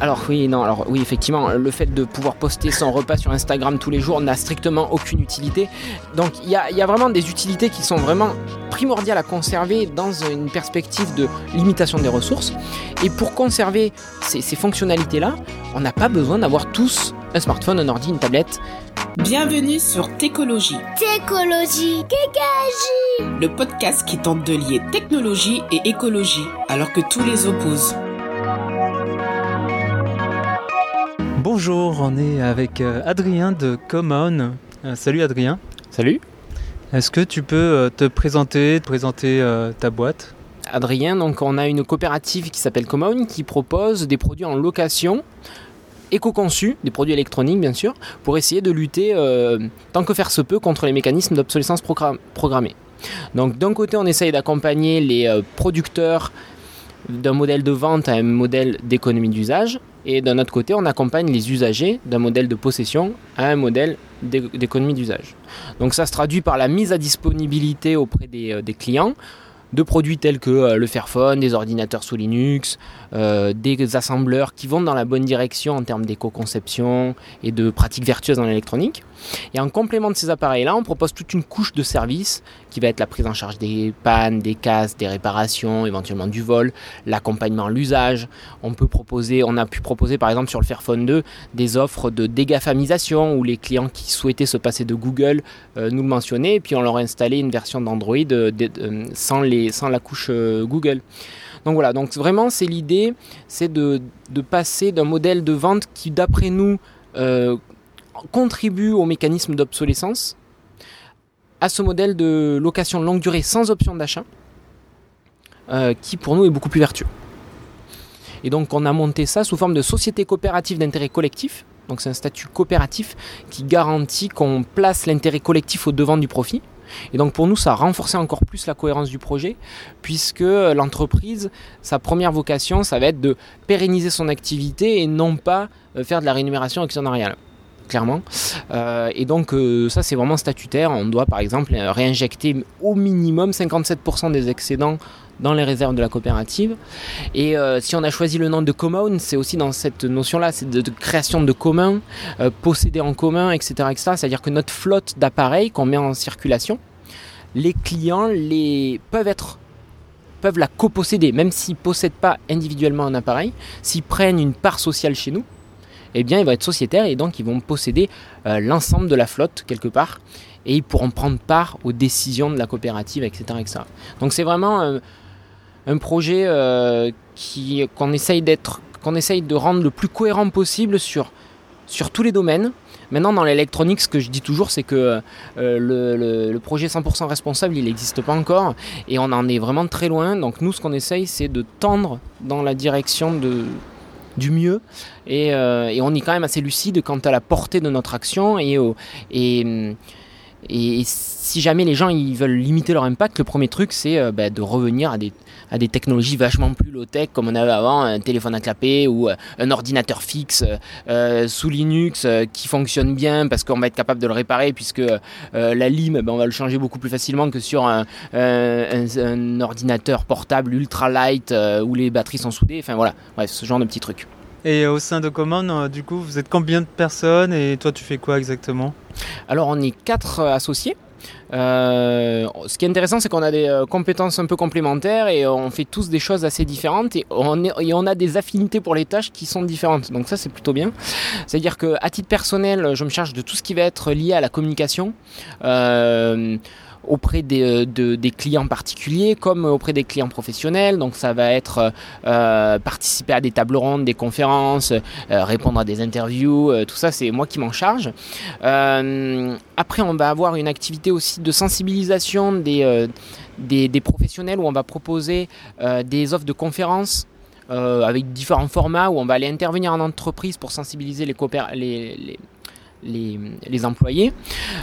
Alors oui, non, alors oui, effectivement, le fait de pouvoir poster son repas sur Instagram tous les jours n'a strictement aucune utilité. Donc il y a, y a, vraiment des utilités qui sont vraiment primordiales à conserver dans une perspective de limitation des ressources. Et pour conserver ces, ces fonctionnalités-là, on n'a pas besoin d'avoir tous un smartphone, un ordi, une tablette. Bienvenue sur Técologie. Técologie. Kékagie. Le podcast qui tente de lier technologie et écologie, alors que tous les opposent. Bonjour, on est avec euh, Adrien de Common. Euh, salut Adrien. Salut. Est-ce que tu peux euh, te présenter, te présenter ta boîte? Adrien, donc on a une coopérative qui s'appelle Common qui propose des produits en location éco-conçus, des produits électroniques bien sûr, pour essayer de lutter tant que faire se peut contre les mécanismes d'obsolescence programmée. Donc d'un côté on essaye d'accompagner les producteurs d'un modèle de vente à un modèle d'économie d'usage. Et d'un autre côté, on accompagne les usagers d'un modèle de possession à un modèle d'économie d'usage. Donc ça se traduit par la mise à disponibilité auprès des, euh, clients de produits tels que euh, le Fairphone, des ordinateurs sous Linux, euh, des assembleurs qui vont dans la bonne direction en termes d'éco-conception et de pratiques vertueuses dans l'électronique. Et en complément de ces appareils-là, on propose toute une couche de services qui va être la prise en charge des pannes, des casses, des réparations, éventuellement du vol, l'accompagnement l'usage. On peut proposer, on a pu proposer par exemple sur le Fairphone 2 des offres de dégafamisation où les clients qui souhaitaient se passer de Google euh, nous le mentionnaient et puis on leur a installé une version d'Android euh, sans, sans la couche euh, Google. Donc voilà, donc vraiment c'est l'idée, c'est de, passer d'un modèle de vente qui d'après nous contribue au mécanisme d'obsolescence à ce modèle de location longue durée sans option d'achat, euh, qui pour nous est beaucoup plus vertueux. Et donc on a monté ça sous forme de société coopérative d'intérêt collectif. Donc c'est un statut coopératif qui garantit qu'on place l'intérêt collectif au devant du profit. Et donc pour nous, ça a renforcé encore plus la cohérence du projet, puisque l'entreprise, sa première vocation, ça va être de pérenniser son activité et non pas euh, faire de la rémunération actionnariale clairement. Euh, et donc euh, ça c'est vraiment statutaire. On doit par exemple réinjecter au minimum 57% des excédents dans les réserves de la coopérative. Et euh, si on a choisi le nom de common, c'est aussi dans cette notion-là, c'est de, création de commun, posséder en commun, etc. etc. C'est-à-dire que notre flotte d'appareils qu'on met en circulation, les clients les peuvent être peuvent la coposséder, même s'ils ne possèdent pas individuellement un appareil, s'ils prennent une part sociale chez nous, eh bien, ils vont être sociétaires et donc ils vont posséder euh, l'ensemble de la flotte quelque part et ils pourront prendre part aux décisions de la coopérative, etc. Donc c'est vraiment euh, un projet euh, qu'on, essaye d'être, qu'on essaye de rendre le plus cohérent possible sur, sur tous les domaines. Maintenant, dans l'électronique, ce que je dis toujours, c'est que le, le, projet 100% responsable, il n'existe pas encore et on en est vraiment très loin. Donc nous, ce qu'on essaye, c'est de tendre dans la direction de, du mieux. Euh, et, on est quand même assez lucide quant à la portée de notre action et, et, et si jamais les gens ils veulent limiter leur impact, le premier truc c'est euh, bah, de revenir à des, technologies vachement plus low-tech comme on avait avant, un téléphone à clapper ou euh, un ordinateur fixe sous Linux qui fonctionne bien parce qu'on va être capable de le réparer puisque la lime bah, on va le changer beaucoup plus facilement que sur un, un ordinateur portable ultra light où les batteries sont soudées. Enfin voilà, bref, ce genre de petits trucs. Et au sein de Common, euh, du coup, vous êtes combien de personnes et toi, tu fais quoi exactement? Alors, on est quatre euh, associés. Euh, ce qui est intéressant, c'est qu'on a des compétences un peu complémentaires et on fait tous des choses assez différentes et on, et on a des affinités pour les tâches qui sont différentes. Donc ça, c'est plutôt bien. C'est-à-dire qu'à titre personnel, je me charge de tout ce qui va être lié à la communication. Auprès des, euh, des, clients particuliers comme auprès des clients professionnels. Donc ça va être euh, participer à des tables rondes, des conférences, euh, répondre à des interviews, tout ça c'est moi qui m'en charge. après on va avoir une activité aussi de sensibilisation des, des, professionnels où on va proposer des offres de conférences avec différents formats où on va aller intervenir en entreprise pour sensibiliser les, les, les, les, employés.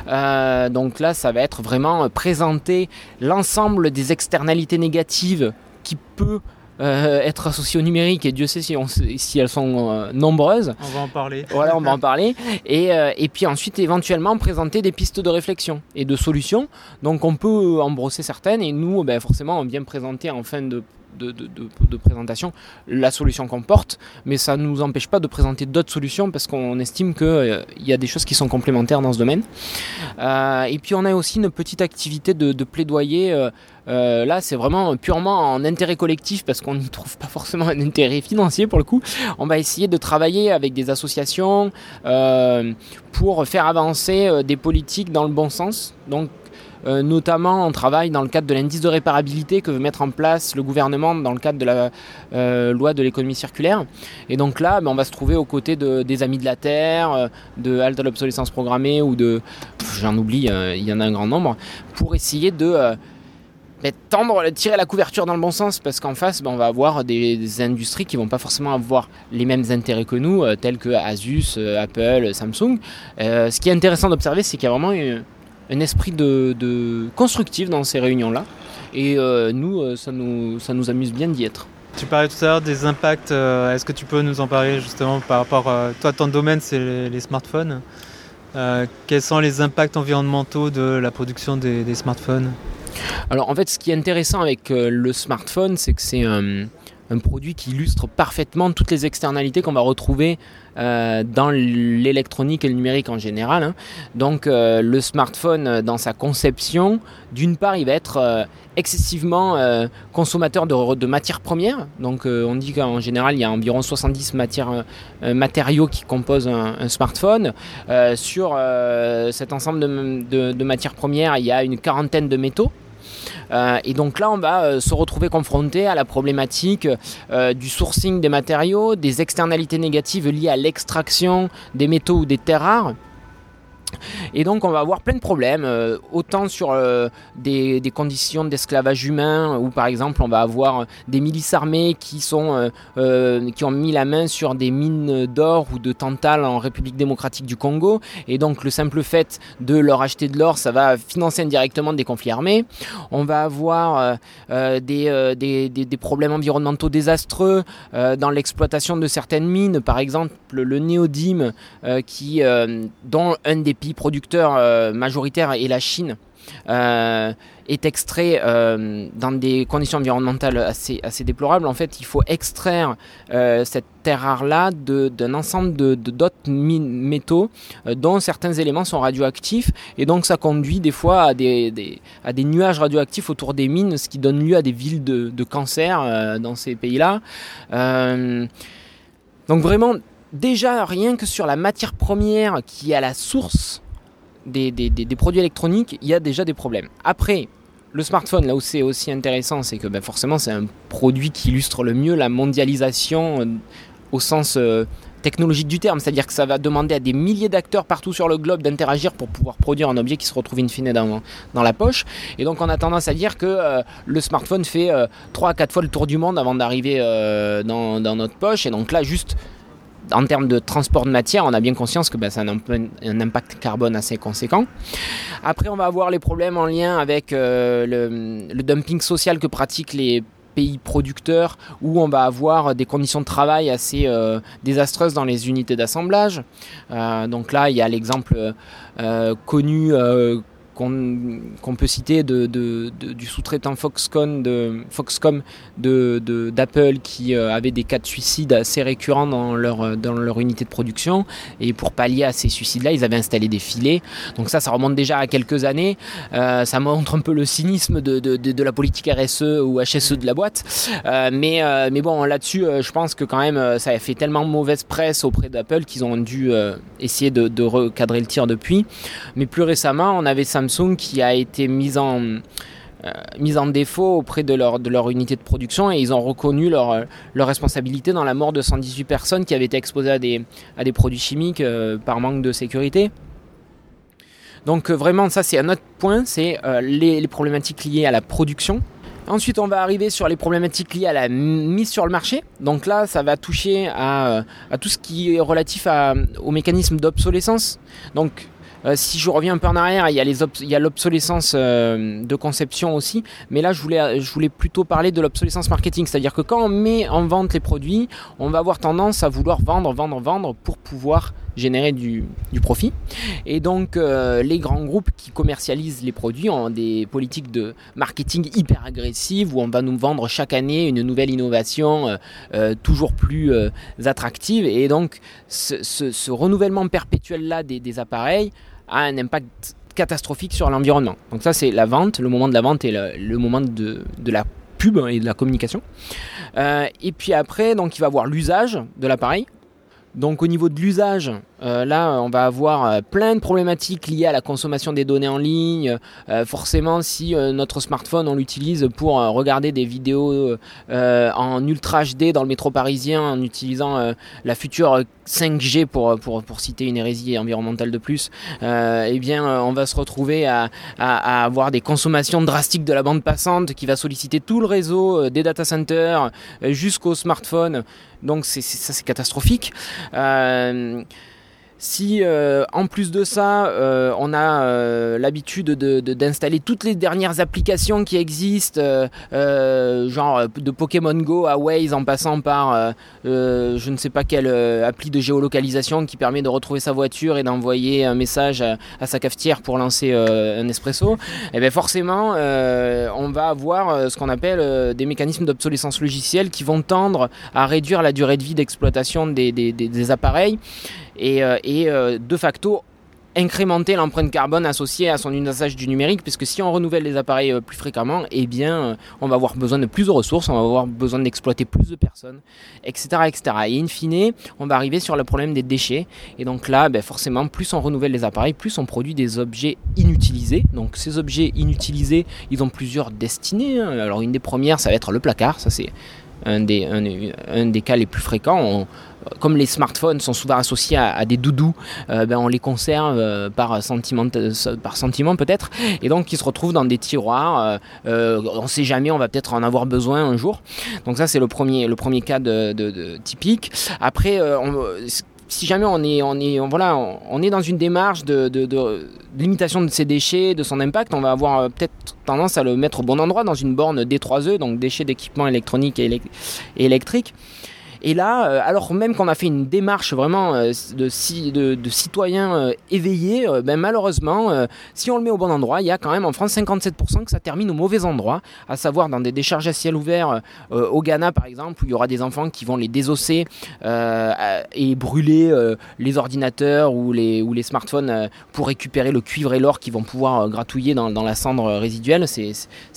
Euh, donc là, ça va être vraiment présenter l'ensemble des externalités négatives qui peut euh, être associées au numérique et Dieu sait si, si elles sont euh, nombreuses. On va en parler. Voilà, on va en parler. Et, et, puis ensuite, éventuellement, présenter des pistes de réflexion et de solutions. Donc on peut en brosser certaines et nous, ben, forcément, on vient présenter en fin de de, présentation la solution qu'on porte, mais ça ne nous empêche pas de présenter d'autres solutions parce qu'on estime qu'il euh, y a des choses qui sont complémentaires dans ce domaine. Euh, et puis on a aussi une petite activité de, plaidoyer. Euh, là, c'est vraiment purement en intérêt collectif parce qu'on n'y trouve pas forcément un intérêt financier pour le coup. On va essayer de travailler avec des associations pour faire avancer des politiques dans le bon sens. Donc euh, notamment, on travaille dans le cadre de l'indice de réparabilité que veut mettre en place le gouvernement dans le cadre de la euh, loi de l'économie circulaire. Et donc là, ben, on va se trouver aux côtés des Amis de la Terre, euh, de Halte à l'obsolescence programmée ou de. J'en oublie, il y en a un grand nombre, pour essayer de. Ben, tendre, tirer la couverture dans le bon sens parce qu'en face, ben, on va avoir des, industries qui vont pas forcément avoir les mêmes intérêts que nous, tels que Asus, Apple, Samsung. ce qui est intéressant d'observer, c'est qu'il y a vraiment une, un esprit de, constructif dans ces réunions-là. Et euh, nous, euh, ça nous, ça nous amuse bien d'y être. Tu parlais tout à l'heure des impacts. Euh, est-ce que tu peux nous en parler justement par rapport à toi, ton domaine, c'est les, smartphones. quels sont les impacts environnementaux de la production des, smartphones? Alors en fait, ce qui est intéressant avec le smartphone, c'est que c'est un, un produit qui illustre parfaitement toutes les externalités qu'on va retrouver euh, dans l'électronique et le numérique en général. Hein. Donc euh, le smartphone, euh, dans sa conception, d'une part, il va être excessivement consommateur de, matières premières. Donc on dit qu'en général, il y a environ 70 matières, matériaux qui composent un, smartphone. sur cet ensemble de matières premières, il y a une quarantaine de métaux. Euh, et donc là, on va euh, se retrouver confronté à la problématique euh, du sourcing des matériaux, des externalités négatives liées à l'extraction des métaux ou des terres rares. Et donc on va avoir plein de problèmes, euh, autant sur euh, des, conditions d'esclavage humain, où par exemple on va avoir des milices armées qui, sont, euh, qui ont mis la main sur des mines d'or ou de tantal en République démocratique du Congo, et donc le simple fait de leur acheter de l'or, ça va financer indirectement des conflits armés. On va avoir des, des, problèmes environnementaux désastreux dans l'exploitation de certaines mines, par exemple le néodyme, qui, dont un des pays producteurs euh, majoritaires et la Chine euh, est extrait euh, dans des conditions environnementales assez, assez déplorables. En fait, il faut extraire cette terre rare-là d'un ensemble de d'autres métaux dont certains éléments sont radioactifs. Et donc, ça conduit des fois à des, nuages radioactifs autour des mines, ce qui donne lieu à des villes de, de cancer dans ces pays-là. donc, vraiment, déjà, rien que sur la matière première qui est à la source des, produits électroniques, il y a déjà des problèmes. Après, le smartphone, là où c'est aussi intéressant, c'est que ben, forcément c'est un produit qui illustre le mieux la mondialisation euh, au sens euh, technologique du terme, c'est-à-dire que ça va demander à des milliers d'acteurs partout sur le globe d'interagir pour pouvoir produire un objet qui se retrouve in fine dans, dans la poche. Et donc on a tendance à dire que euh, le smartphone fait 3 à 4 fois le tour du monde avant d'arriver dans, dans, notre poche. Et donc là, juste en termes de transport de matière, on a bien conscience que ben, ça a un, impact carbone assez conséquent. Après, on va avoir les problèmes en lien avec euh, le, dumping social que pratiquent les pays producteurs, où on va avoir des conditions de travail assez euh, désastreuses dans les unités d'assemblage. Euh, donc là, il y a l'exemple connu qu'on peut citer de, du sous-traitant Foxconn de, Foxcom d'Apple de, qui euh, avait des cas de suicide assez récurrents dans leur, dans leur unité de production. Et pour pallier à ces suicides-là, ils avaient installé des filets. Donc ça, ça remonte déjà à quelques années. Euh, ça montre un peu le cynisme de, de, la politique RSE ou HSE de la boîte. Euh, mais, mais bon, là-dessus, je pense que quand même, ça a fait tellement mauvaise presse auprès d'Apple qu'ils ont dû essayer de, recadrer le tir depuis. Mais plus récemment, on avait Samsung qui a été mise en, euh, mise en défaut auprès de leur, de leur unité de production et ils ont reconnu leur, leur responsabilité dans la mort de 118 personnes qui avaient été exposées à des, à des produits chimiques euh, par manque de sécurité. Donc euh, vraiment ça c'est un autre point, c'est les, les, problématiques liées à la production. Ensuite on va arriver sur les problématiques liées à la mise sur le marché. Donc là ça va toucher à, à tout ce qui est relatif à, au mécanisme d'obsolescence. Donc euh, si je reviens un peu en arrière, il y a l'obsolescence euh, de conception aussi, mais là je voulais, plutôt parler de l'obsolescence marketing, c'est-à-dire que quand on met en vente les produits, on va avoir tendance à vouloir vendre, vendre, vendre pour pouvoir générer du, profit. Et donc les grands groupes qui commercialisent les produits ont des politiques de marketing hyper agressives où on va nous vendre chaque année une nouvelle innovation toujours plus attractive. Et donc ce, renouvellement perpétuel là des appareils a un impact catastrophique sur l'environnement. Donc ça c'est la vente, le moment de la vente et le, moment de, la pub et de la communication. Euh, et puis après, donc il va avoir l'usage de l'appareil. Donc au niveau de l'usage, euh, là on va avoir euh, plein de problématiques liées à la consommation des données en ligne. Euh, forcément si notre smartphone on l'utilise pour regarder des vidéos en ultra HD dans le métro parisien en utilisant la future 5G pour, citer une hérésie environnementale de plus, eh bien on va se retrouver à, avoir des consommations drastiques de la bande passante qui va solliciter tout le réseau des data centers jusqu'au smartphone donc ça c'est catastrophique. Si euh, en plus de ça, euh, on a euh, l'habitude d'installer toutes les dernières applications qui existent, genre de Pokémon Go à Waze en passant par je ne sais pas quelle appli de géolocalisation qui permet de retrouver sa voiture et d'envoyer un message à, sa cafetière pour lancer un espresso, et eh bien forcément on va avoir ce qu'on appelle des mécanismes d'obsolescence logicielle qui vont tendre à réduire la durée de vie d'exploitation des appareils et, euh, euh, de facto incrémenter l'empreinte carbone associée à son usage du numérique, puisque si on renouvelle les appareils euh, plus fréquemment, eh bien, on va avoir besoin de plus de ressources, on va avoir besoin d'exploiter plus de personnes, etc., etc. Et in fine, on va arriver sur le problème des déchets. Et donc là, ben, forcément, plus on renouvelle les appareils, plus on produit des objets inutilisés. Donc ces objets inutilisés, ils ont plusieurs destinées. Hein. Alors une des premières, ça va être le placard, ça c'est un des, un, des cas les plus fréquents. Comme les smartphones sont souvent associés à, des doudous, euh, ben on les conserve euh, par sentiment, par sentiment peut-être, et donc ils se retrouvent dans des tiroirs. Euh, on ne sait jamais, on va peut-être en avoir besoin un jour. Donc ça c'est le premier, le premier cas de, typique. Après, si jamais on est, on est, voilà, on est dans une démarche de, limitation de ses déchets, de son impact, on va avoir peut-être tendance à le mettre au bon endroit dans une borne D3E, donc déchets d'équipements électroniques et, électriques. Et là, euh, alors même qu'on a fait une démarche vraiment euh, de, citoyens euh, éveillés, ben malheureusement, si on le met au bon endroit, il y a quand même en France 57% que ça termine au mauvais endroit, à savoir dans des décharges à ciel ouvert au Ghana par exemple, où il y aura des enfants qui vont les désosser et brûler les ordinateurs ou les, smartphones pour récupérer le cuivre et l'or qu'ils vont pouvoir gratouiller dans la cendre résiduelle. C'est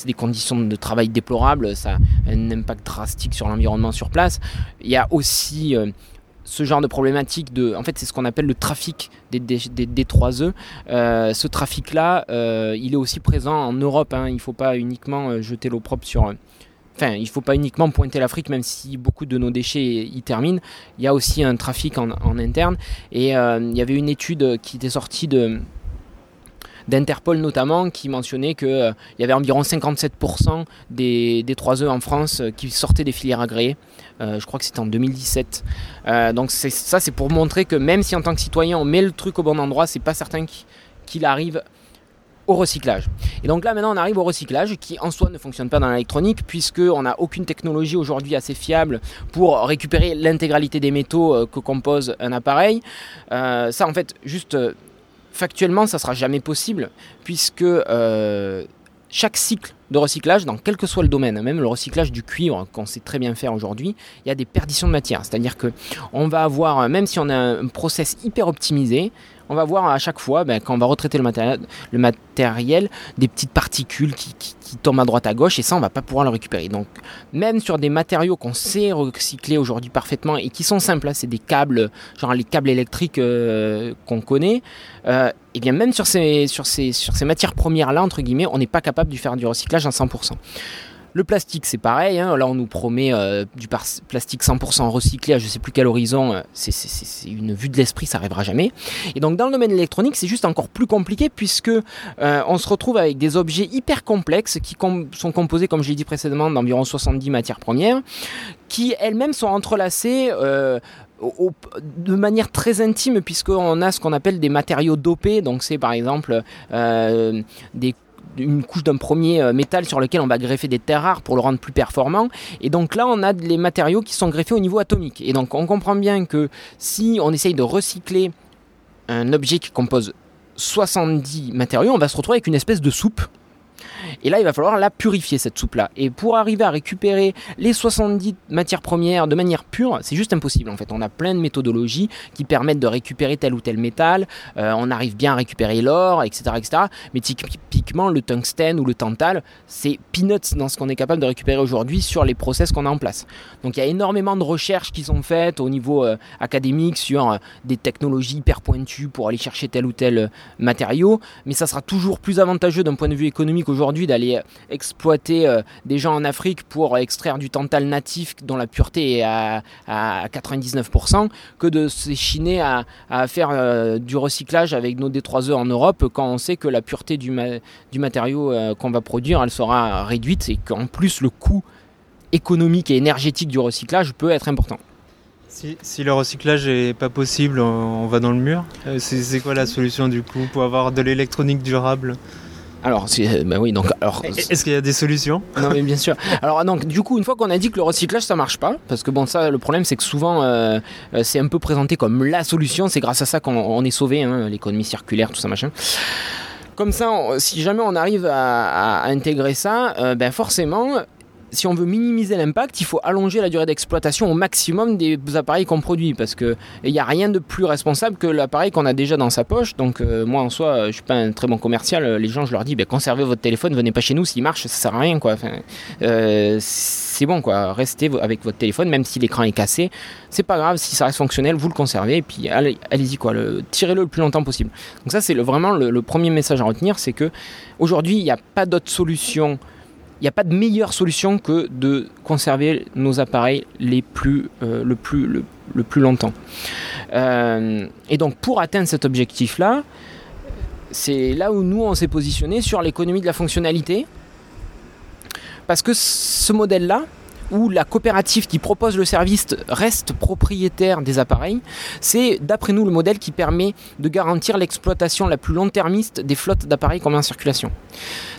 des conditions de travail déplorables, ça a un impact drastique sur l'environnement sur place. Il y a aussi euh, ce genre de problématique de. En fait, c'est ce qu'on appelle le trafic des, des, 3E. Euh, ce trafic-là, euh, il est aussi présent en Europe. Hein. Il ne faut pas uniquement jeter l'eau propre sur. Enfin, il ne faut pas uniquement pointer l'Afrique, même si beaucoup de nos déchets y terminent. Il y a aussi un trafic en interne. Et il y avait une étude qui était sortie de d'Interpol notamment, qui mentionnait qu'il euh, y avait environ 57% des, des 3E en France euh, qui sortaient des filières agréées. Euh, je crois que c'était en 2017. donc ça, c'est pour montrer que même si en tant que citoyen on met le truc au bon endroit, c'est pas certain qu'il arrive au recyclage. Et donc là maintenant on arrive au recyclage qui en soi ne fonctionne pas dans l'électronique puisque on n'a aucune technologie aujourd'hui assez fiable pour récupérer l'intégralité des métaux que compose un appareil. ça en fait juste factuellement, ça sera jamais possible, puisque euh, chaque cycle de recyclage, dans quel que soit le domaine, même le recyclage du cuivre qu'on sait très bien faire aujourd'hui, il y a des perditions de matière. C'est-à-dire que on va avoir, même si on a un process hyper optimisé, on va voir à chaque fois, ben, quand on va retraiter le matériel, des petites particules qui, tombent à droite à gauche, et ça, on va pas pouvoir le récupérer. Donc, même sur des matériaux qu'on sait recycler aujourd'hui parfaitement et qui sont simples, hein, c'est des câbles, genre les câbles électriques euh, qu'on connaît, euh, et bien même sur ces, sur ces, sur ces matières premières-là, entre guillemets, on n'est pas capable de faire du recyclage à 100%. Le plastique, c'est pareil. Hein. Là, on nous promet euh, du plastique 100% recyclé à je sais plus quel horizon. Euh, c'est une vue de l'esprit, ça arrivera jamais. Et donc, dans le domaine électronique, c'est juste encore plus compliqué puisque euh, on se retrouve avec des objets hyper complexes qui sont composés, comme je l'ai dit précédemment, d'environ 70 matières premières, qui elles-mêmes sont entrelacées. de manière très intime puisqu'on a ce qu'on appelle des matériaux dopés donc c'est par exemple des une couche d'un premier euh, métal sur lequel on va greffer des terres rares pour le rendre plus performant. Et donc là, on a les matériaux qui sont greffés au niveau atomique. Et donc on comprend bien que si on essaye de recycler un objet qui compose 70 matériaux, on va se retrouver avec une espèce de soupe et là, il va falloir la purifier, cette soupe-là. Et pour arriver à récupérer les 70 matières premières de manière pure, c'est juste impossible en fait. On a plein de méthodologies qui permettent de récupérer tel ou tel métal. Euh, on arrive bien à récupérer l'or, etc., etc. Mais typiquement, le tungstène ou le tantal, c'est peanuts dans ce qu'on est capable de récupérer aujourd'hui sur les process qu'on a en place. Donc il y a énormément de recherches qui sont faites au niveau euh, académique sur euh, des technologies hyper pointues pour aller chercher tel ou tel matériau. Mais ça sera toujours plus avantageux d'un point de vue économique aujourd'hui d'aller exploiter euh, des gens en Afrique pour extraire du tantal natif dont la pureté est à, 99% que de s'échiner à, à faire euh, du recyclage avec nos D3E en Europe quand on sait que la pureté du, du matériau euh, qu'on va produire elle sera réduite et qu'en plus le coût économique et énergétique du recyclage peut être important. Si, si, le recyclage n'est pas possible, on va dans le mur. C'est quoi la solution du coup pour avoir de l'électronique durable? Alors, ben oui, donc. Alors, Est-ce qu'il y a des solutions? Non, mais bien sûr. Alors, donc, du coup, une fois qu'on a dit que le recyclage ça marche pas, parce que bon, ça, le problème, c'est que souvent, euh, euh, c'est un peu présenté comme la solution. C'est grâce à ça qu'on est sauvé, hein, l'économie circulaire, tout ça, machin. Comme ça, si jamais on arrive à, intégrer ça, ben forcément, si on veut minimiser l'impact, il faut allonger la durée d'exploitation au maximum des appareils qu'on produit parce que il n'y a rien de plus responsable que l'appareil qu'on a déjà dans sa poche. Donc euh, moi en soi, je suis pas un très bon commercial. Les gens, je leur dis, ben, conservez votre téléphone, venez pas chez nous, s'il marche, ça sert à rien quoi. Euh, c'est bon quoi, restez avec votre téléphone, même si l'écran est cassé, c'est pas grave, si ça reste fonctionnel, vous le conservez et puis allez, y quoi, tirez-le le plus longtemps possible. Donc ça c'est vraiment le, le premier message à retenir, c'est que aujourd'hui il n'y a pas d'autre solution n'y a pas de meilleure solution que de conserver nos appareils les plus, euh, le, plus, le, plus longtemps. Euh, et donc pour atteindre cet objectif-là, c'est là où nous on s'est positionné sur l'économie de la fonctionnalité. Parce que ce modèle-là, où la coopérative qui propose le service reste propriétaire des appareils, c'est d'après nous le modèle qui permet de garantir l'exploitation la plus long-termiste des flottes d'appareils qu'on met en circulation.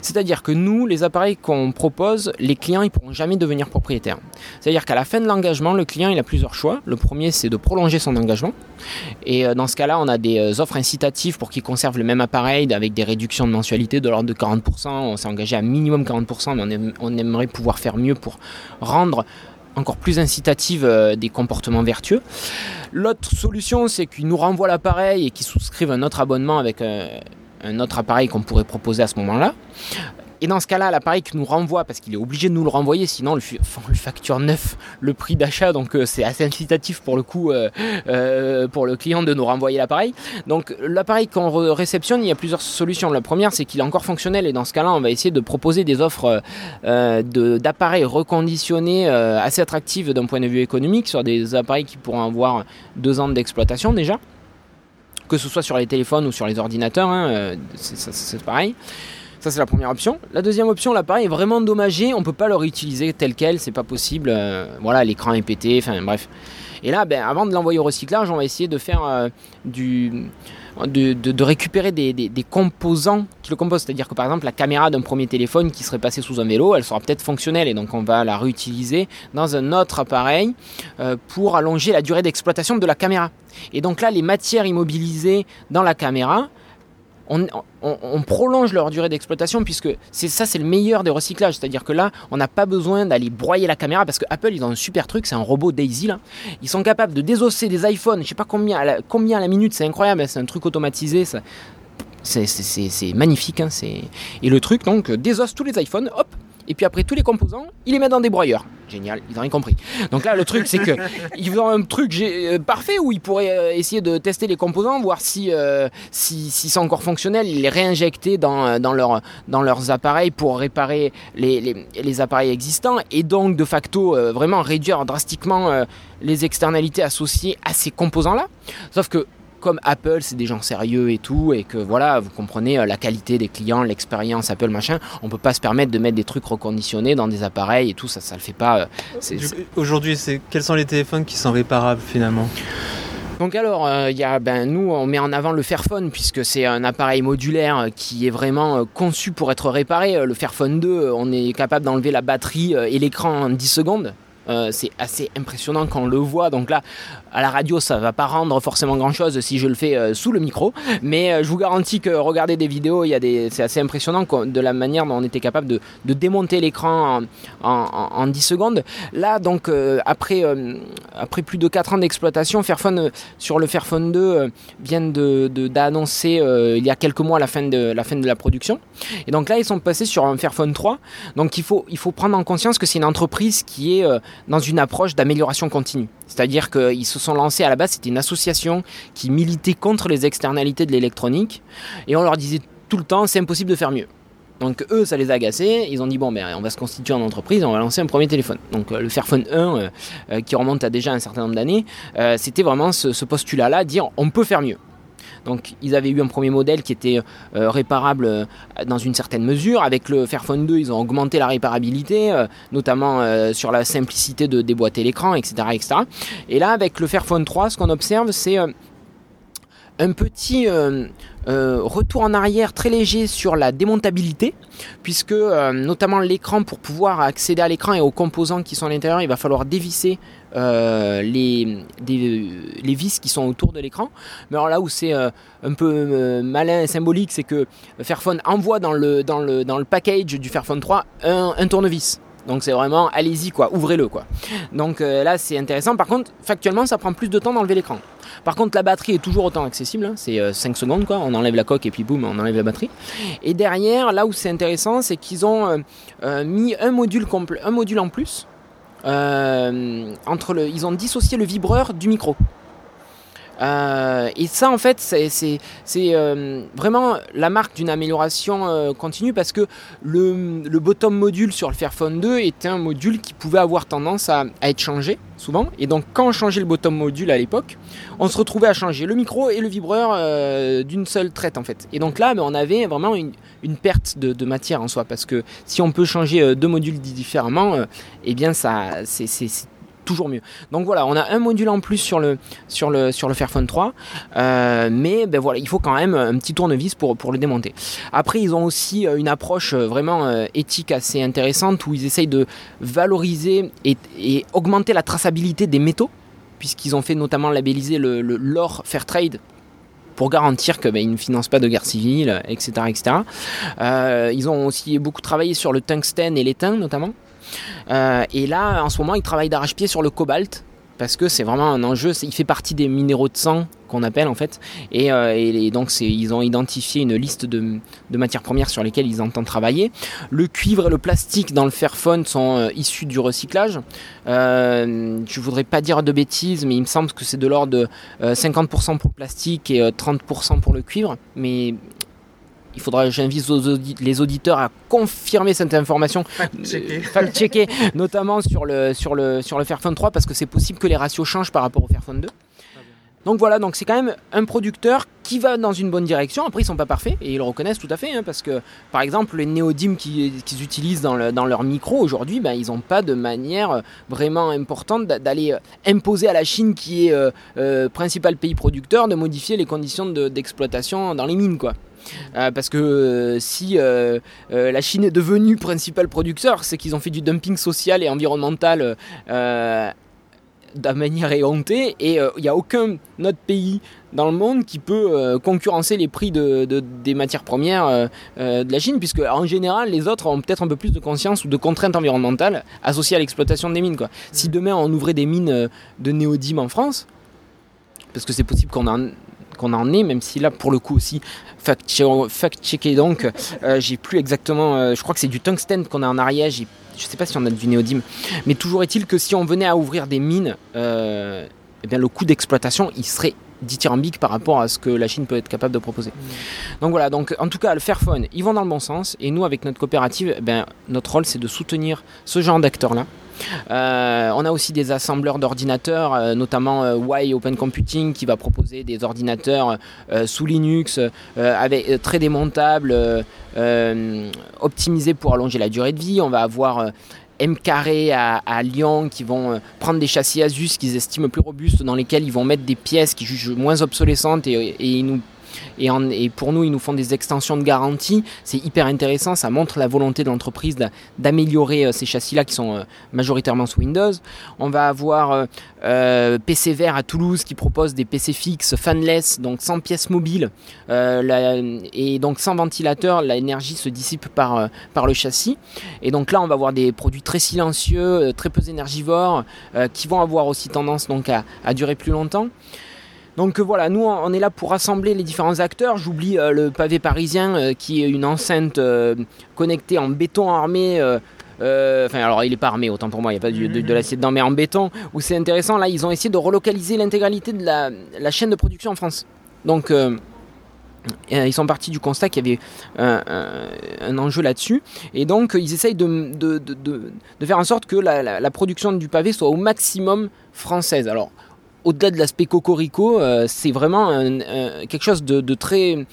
C'est-à-dire que nous, les appareils qu'on propose, les clients, ils pourront jamais devenir propriétaires. C'est-à-dire qu'à la fin de l'engagement, le client, il a plusieurs choix. Le premier, c'est de prolonger son engagement. Et euh, dans ce cas-là, on a des euh, offres incitatives pour qu'il conserve le même appareil avec des réductions de mensualité de l'ordre de 40%. On s'est engagé à minimum 40%, mais on, aimerait pouvoir faire mieux pour rendre encore plus incitative euh, des comportements vertueux. L'autre solution, c'est qu'ils nous renvoient l'appareil et qu'ils souscrivent un autre abonnement avec un autre appareil qu'on pourrait proposer à ce moment-là. Et dans ce cas-là, l'appareil qui nous renvoie, parce qu'il est obligé de nous le renvoyer, sinon on lui facture neuf le prix d'achat, donc euh, c'est assez incitatif pour le coup euh, euh, pour le client de nous renvoyer l'appareil. Donc l'appareil qu'on réceptionne, il y a plusieurs solutions. La première, c'est qu'il est encore fonctionnel, et dans ce cas-là, on va essayer de proposer des offres d'appareils reconditionnés assez attractives d'un point de vue économique, sur des appareils qui pourront avoir deux ans d'exploitation déjà que ce soit sur les téléphones ou sur les ordinateurs, hein, c'est pareil. Ça, c'est la première option. La deuxième option, l'appareil est vraiment endommagé, on peut pas le réutiliser tel quel, c'est pas possible. Euh, voilà, l'écran est pété, enfin bref. Et là, ben, avant de l'envoyer au recyclage, on va essayer de faire euh, du. De, récupérer des, composants qui le composent. C'est-à-dire que par exemple, la caméra d'un premier téléphone qui serait passée sous un vélo, elle sera peut-être fonctionnelle et donc on va la réutiliser dans un autre appareil euh, pour allonger la durée d'exploitation de la caméra. Et donc là, les matières immobilisées dans la caméra, on, prolonge leur durée d'exploitation puisque ça c'est le meilleur des recyclages. C'est à dire que là on n'a pas besoin d'aller broyer la caméra parce que Apple ils ont un super truc c'est un robot Daisy ils sont capables de désosser des iPhones. Je sais pas combien à la, combien à la minute c'est incroyable c'est un truc automatisé c'est magnifique hein, et le truc donc désosse tous les iPhones hop et puis après tous les composants, il les met dans des broyeurs. Génial, ils ont rien compris. Donc là, le truc, c'est que ils ont un truc euh, parfait où ils pourraient euh, essayer de tester les composants, voir si, euh, si, si c'est encore fonctionnel, ils les réinjecter dans, dans, leur, dans leurs appareils pour réparer les, les, les, appareils existants et donc de facto vraiment réduire drastiquement les externalités associées à ces composants-là. Sauf que comme Apple, c'est des gens sérieux et tout, et que voilà, vous comprenez euh, la qualité des clients, l'expérience Apple, machin, on peut pas se permettre de mettre des trucs reconditionnés dans des appareils et tout, ça, ça le fait pas. Euh, aujourd'hui, quels sont les téléphones qui sont réparables finalement? Donc alors, euh, y a, ben, nous, on met en avant le Fairphone puisque c'est un appareil modulaire qui est vraiment conçu pour être réparé. Le Fairphone 2, on est capable d'enlever la batterie et l'écran en 10 secondes. Euh, c'est assez impressionnant quand on le voit. Donc là, à la radio, ça va pas rendre forcément grand chose si je le fais euh, sous le micro. Mais euh, je vous garantis que regarder des vidéos, des, c'est assez impressionnant de la manière dont on était capable de, démonter l'écran en, en, en, 10 secondes. Là, donc, après, plus de 4 ans d'exploitation, Fairphone sur le Fairphone 2 vient d'annoncer il y a quelques mois la fin, de, la production. Et donc là, ils sont passés sur un Fairphone 3. Donc il faut prendre en conscience que c'est une entreprise qui est dans une approche d'amélioration continue. C'est-à-dire qu'ils se sont lancés à la base, c'était une association qui militait contre les externalités de l'électronique, et on leur disait tout le temps, c'est impossible de faire mieux. Donc eux, ça les a agacés. Ils ont dit bon, ben on va se constituer en entreprise, on va lancer un premier téléphone. Donc euh, le Fairphone 1, euh, euh, qui remonte à déjà un certain nombre d'années, c'était vraiment ce, ce postulat-là, dire on peut faire mieux. Donc ils avaient eu un premier modèle qui était euh, réparable euh, dans une certaine mesure. Avec le Fairphone 2, ils ont augmenté la réparabilité, euh, notamment sur la simplicité de déboîter l'écran, etc., etc. Et là, avec le Fairphone 3, ce qu'on observe, c'est un petit retour en arrière très léger sur la démontabilité, puisque notamment l'écran, pour pouvoir accéder à l'écran et aux composants qui sont à l'intérieur, il va falloir dévisser euh, les, vis qui sont autour de l'écran. Mais alors là où c'est euh, un peu euh, malin et symbolique, c'est que Fairphone envoie dans le, package du Fairphone 3 un, un tournevis. Donc c'est vraiment allez-y quoi, ouvrez-le quoi. Donc là c'est intéressant. Par contre, factuellement ça prend plus de temps d'enlever l'écran. Par contre la batterie est toujours autant accessible, hein. c'est 5 secondes quoi, on enlève la coque et puis boum, on enlève la batterie. Et derrière, là où c'est intéressant, c'est qu'ils ont mis un module complet, un module en plus euh, entre le, ils ont dissocié le vibreur du micro. Euh, et ça, en fait, c'est euh, vraiment la marque d'une amélioration euh, continue parce que le, bottom module sur le Fairphone 2 était un module qui pouvait avoir tendance à, être changé souvent. Et donc, quand on changeait le bottom module à l'époque, on se retrouvait à changer le micro et le vibreur d'une seule traite en fait. Et donc là, ben, on avait vraiment une, une perte de, de, matière en soi parce que si on peut changer deux modules différemment, eh bien, ça, c'est mieux. Donc voilà, on a un module en plus sur le, sur le, sur le Fairphone 3, euh, mais ben voilà, il faut quand même un petit tournevis pour, pour le démonter. Après, ils ont aussi euh, une approche euh, vraiment éthique assez intéressante où ils essayent de valoriser et, augmenter la traçabilité des métaux, puisqu'ils ont fait notamment labelliser le, le l'or Fairtrade pour garantir qu'ils ben, ne financent pas de guerre civile, etc. etc. Ils ont aussi beaucoup travaillé sur le tungstène et l'étain notamment. Euh, et là, en ce moment, ils travaillent d'arrache-pied sur le cobalt parce que c'est vraiment un enjeu. Il fait partie des minéraux de sang qu'on appelle en fait. Et, euh, donc ils ont identifié une liste de, de, matières premières sur lesquelles ils entendent travailler. Le cuivre et le plastique dans le Fairphone sont euh, issus du recyclage. Euh, je voudrais pas dire de bêtises, mais il me semble que c'est de l'ordre de 50% pour le plastique et 30% pour le cuivre. Mais il faudra, j'invite audi les auditeurs à confirmer cette information, fact-checker, fact notamment sur le, sur, le, sur le Fairphone 3, parce que c'est possible que les ratios changent par rapport au Fairphone 2. Donc voilà, donc c'est quand même un producteur qui va dans une bonne direction. Après, ils sont pas parfaits et ils le reconnaissent tout à fait, hein, parce que par exemple, les néodymes qu'ils utilisent dans, le, dans, leur micro aujourd'hui, ben, ils n'ont pas de manière vraiment importante d'aller imposer à la Chine, qui est euh, euh, principal pays producteur, de modifier les conditions d'exploitation de, dans les mines, quoi. Euh, parce que euh, si euh, la Chine est devenue principal producteur, c'est qu'ils ont fait du dumping social et environnemental de manière éhontée et il n'y a aucun autre pays dans le monde qui peut concurrencer les prix de, de, des matières premières de la Chine, puisque en général les autres ont peut-être un peu plus de conscience ou de contraintes environnementales associées à l'exploitation des mines. Quoi. Si demain on ouvrait des mines de néodyme en France, parce que c'est possible qu'on en qu'on en est, même si là pour le coup aussi fact-checker donc, euh, j'ai plus exactement, euh, je crois que c'est du tungstène qu'on a en Ariège, je sais pas si on a du néodyme, mais toujours est-il que si on venait à ouvrir des mines, euh, eh bien le coût d'exploitation il serait dithyrambique par rapport à ce que la Chine peut être capable de proposer. Donc voilà, donc en tout cas le Fairphone, ils vont dans le bon sens et nous avec notre coopérative, eh bien, notre rôle c'est de soutenir ce genre d'acteurs là euh, on a aussi des assembleurs d'ordinateurs, euh, notamment euh, Y Open Computing qui va proposer des ordinateurs euh, sous Linux euh, très démontables, optimisés pour allonger la durée de vie. On va avoir M carré à, Lyon qui vont prendre des châssis Asus qu'ils estiment plus robustes dans lesquels ils vont mettre des pièces qui jugent moins obsolescentes et ils nous Et, pour nous, ils nous font des extensions de garantie. C'est hyper intéressant. Ça montre la volonté de l'entreprise d'a- d'améliorer euh, ces châssis-là qui sont euh, majoritairement sous Windows. On va avoir euh, PC Vert à Toulouse qui propose des PC fixes fanless, donc sans pièces mobiles. Et donc sans ventilateur, l'énergie se dissipe par, le châssis. Et donc là, on va avoir des produits très silencieux, très peu énergivores, qui vont avoir aussi tendance donc à durer plus longtemps. Donc euh, voilà, nous on est là pour rassembler les différents acteurs. J'oublie euh, le pavé parisien euh, qui est une enceinte connectée en béton armé. Enfin, alors il est pas armé, autant pour moi, il n'y a pas de, de l'acier dedans, mais en béton, où c'est intéressant. Là, ils ont essayé de relocaliser l'intégralité de la, la chaîne de production en France. Donc, ils sont partis du constat qu'il y avait un, enjeu là-dessus. Et donc, ils essayent de- de- de faire en sorte que la, la- la production du pavé soit au maximum française. Alors, au-delà de l'aspect cocorico, euh, c'est vraiment un- un- quelque chose de, de très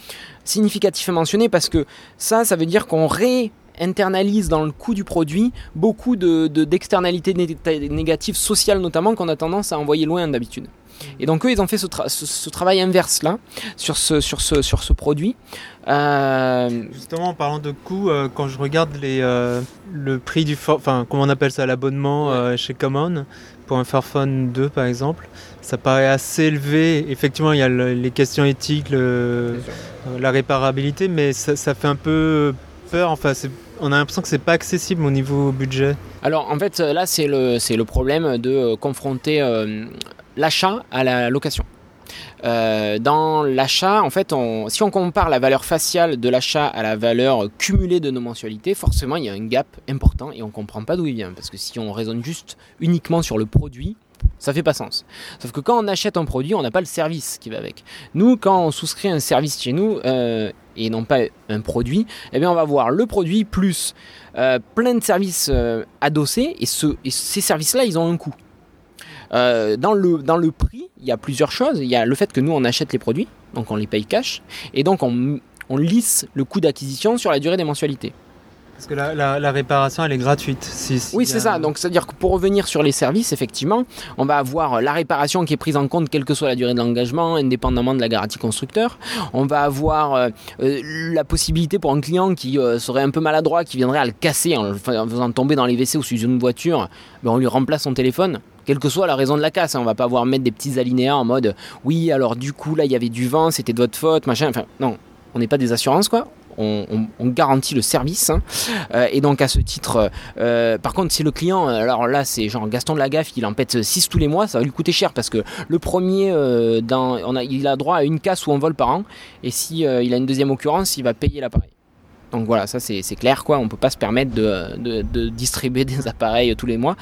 significatif à mentionner parce que ça, ça veut dire qu'on réinternalise dans le coût du produit beaucoup de, de- d'externalités né- négatives sociales notamment qu'on a tendance à envoyer loin d'habitude. Et donc eux, ils ont fait ce, tra- ce- ce travail inverse là sur ce, sur ce, sur ce produit. Euh, Justement, en parlant de coût, euh, quand je regarde les, euh, le prix du, enfin, comment on appelle ça, l'abonnement chez Common pour un Fairphone 2 par exemple, ça paraît assez élevé. Effectivement, il y a le- les questions éthiques, le- euh, la réparabilité, mais ça, ça fait un peu peur. Enfin, on a l'impression que c'est pas accessible au niveau budget. Alors en fait là c'est le, c'est le problème de euh, confronter euh, l'achat à la location. Euh, dans l'achat, en fait, si on compare la valeur faciale de l'achat à la valeur cumulée de nos mensualités, forcément il y a un gap important et on comprend pas d'où il vient. Parce que si on raisonne juste uniquement sur le produit, ça fait pas sens. Sauf que quand on achète un produit, on n'a pas le service qui va avec. Nous, quand on souscrit un service chez nous, euh, et non pas un produit, eh bien on va voir le produit plus euh, plein de services adossés, et ces services-là, ils ont un coût. Euh, dans, le, dans le prix, il y a plusieurs choses. Il y a le fait que nous, on achète les produits, donc on les paye cash, et donc on, on lisse le coût d'acquisition sur la durée des mensualités. Parce que la, la- la réparation, elle est gratuite. Si- si Oui, c'est a- ça. Donc, c'est-à-dire que pour revenir sur les services, effectivement, on va avoir la réparation qui est prise en compte, quelle que soit la durée de l'engagement, indépendamment de la garantie constructeur. On va avoir euh, euh, la possibilité pour un client qui euh, serait un peu maladroit, qui viendrait à le casser en le faisant tomber dans les WC ou sous une voiture, ben, on lui remplace son téléphone. Quelle que soit la raison de la casse, hein. on va pas avoir mettre des petits alinéas en mode oui, alors du coup là il y avait du vent, c'était de votre faute, machin. Enfin, non, on n'est pas des assurances quoi. On, garantit le service hein. Euh, et donc à ce titre, euh, par contre, si le client, euh, alors là, c'est genre Gaston de la Gaffe, il en pète 6 tous les mois, ça va lui coûter cher parce que le premier, dans, on a, il a droit à une casse ou un vol par an, et si il a une deuxième occurrence, il va payer l'appareil. Donc voilà, ça c'est clair quoi, on peut pas se permettre de, distribuer des appareils tous les mois.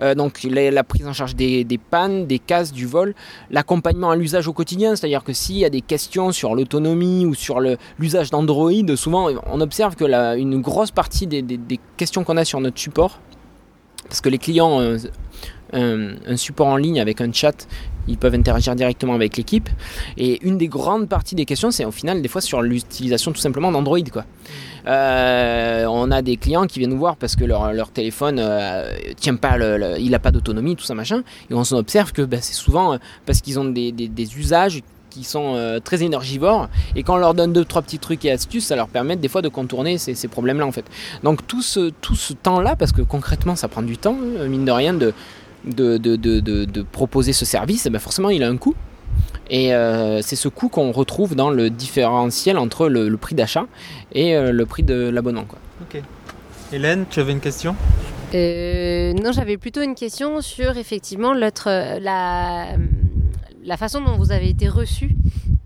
Euh, donc la, prise en charge des, pannes, des casses, du vol, l'accompagnement à l'usage au quotidien, c'est-à-dire que s'il y a des questions sur l'autonomie ou sur l'usage d'Android, souvent on observe que une grosse partie des, questions qu'on a sur notre support, parce que les clients un, un- un support en ligne avec un chat, ils peuvent interagir directement avec l'équipe, et une des grandes parties des questions, c'est au final des fois sur l'utilisation tout simplement d'Android. quoi. Euh, on a des clients qui viennent nous voir parce que leur, téléphone euh, tient pas, le- il n'a pas d'autonomie, tout ça machin, et on observe que bah, c'est souvent euh, parce qu'ils ont des, usages qui sont très énergivores et quand on leur donne deux trois petits trucs et astuces ça leur permet des fois de contourner ces, problèmes là en fait donc tout ce, tout ce temps là parce que concrètement ça prend du temps mine de rien de, de, de, de, de- de proposer ce service eh ben forcément il a un coût et euh, c'est ce coût qu'on retrouve dans le différentiel entre le, le prix d'achat et euh, le prix de l'abonnement quoi. Ok. Hélène, tu avais une question? Euh, non, j'avais plutôt une question sur effectivement l'autre, la, la façon dont vous avez été reçu.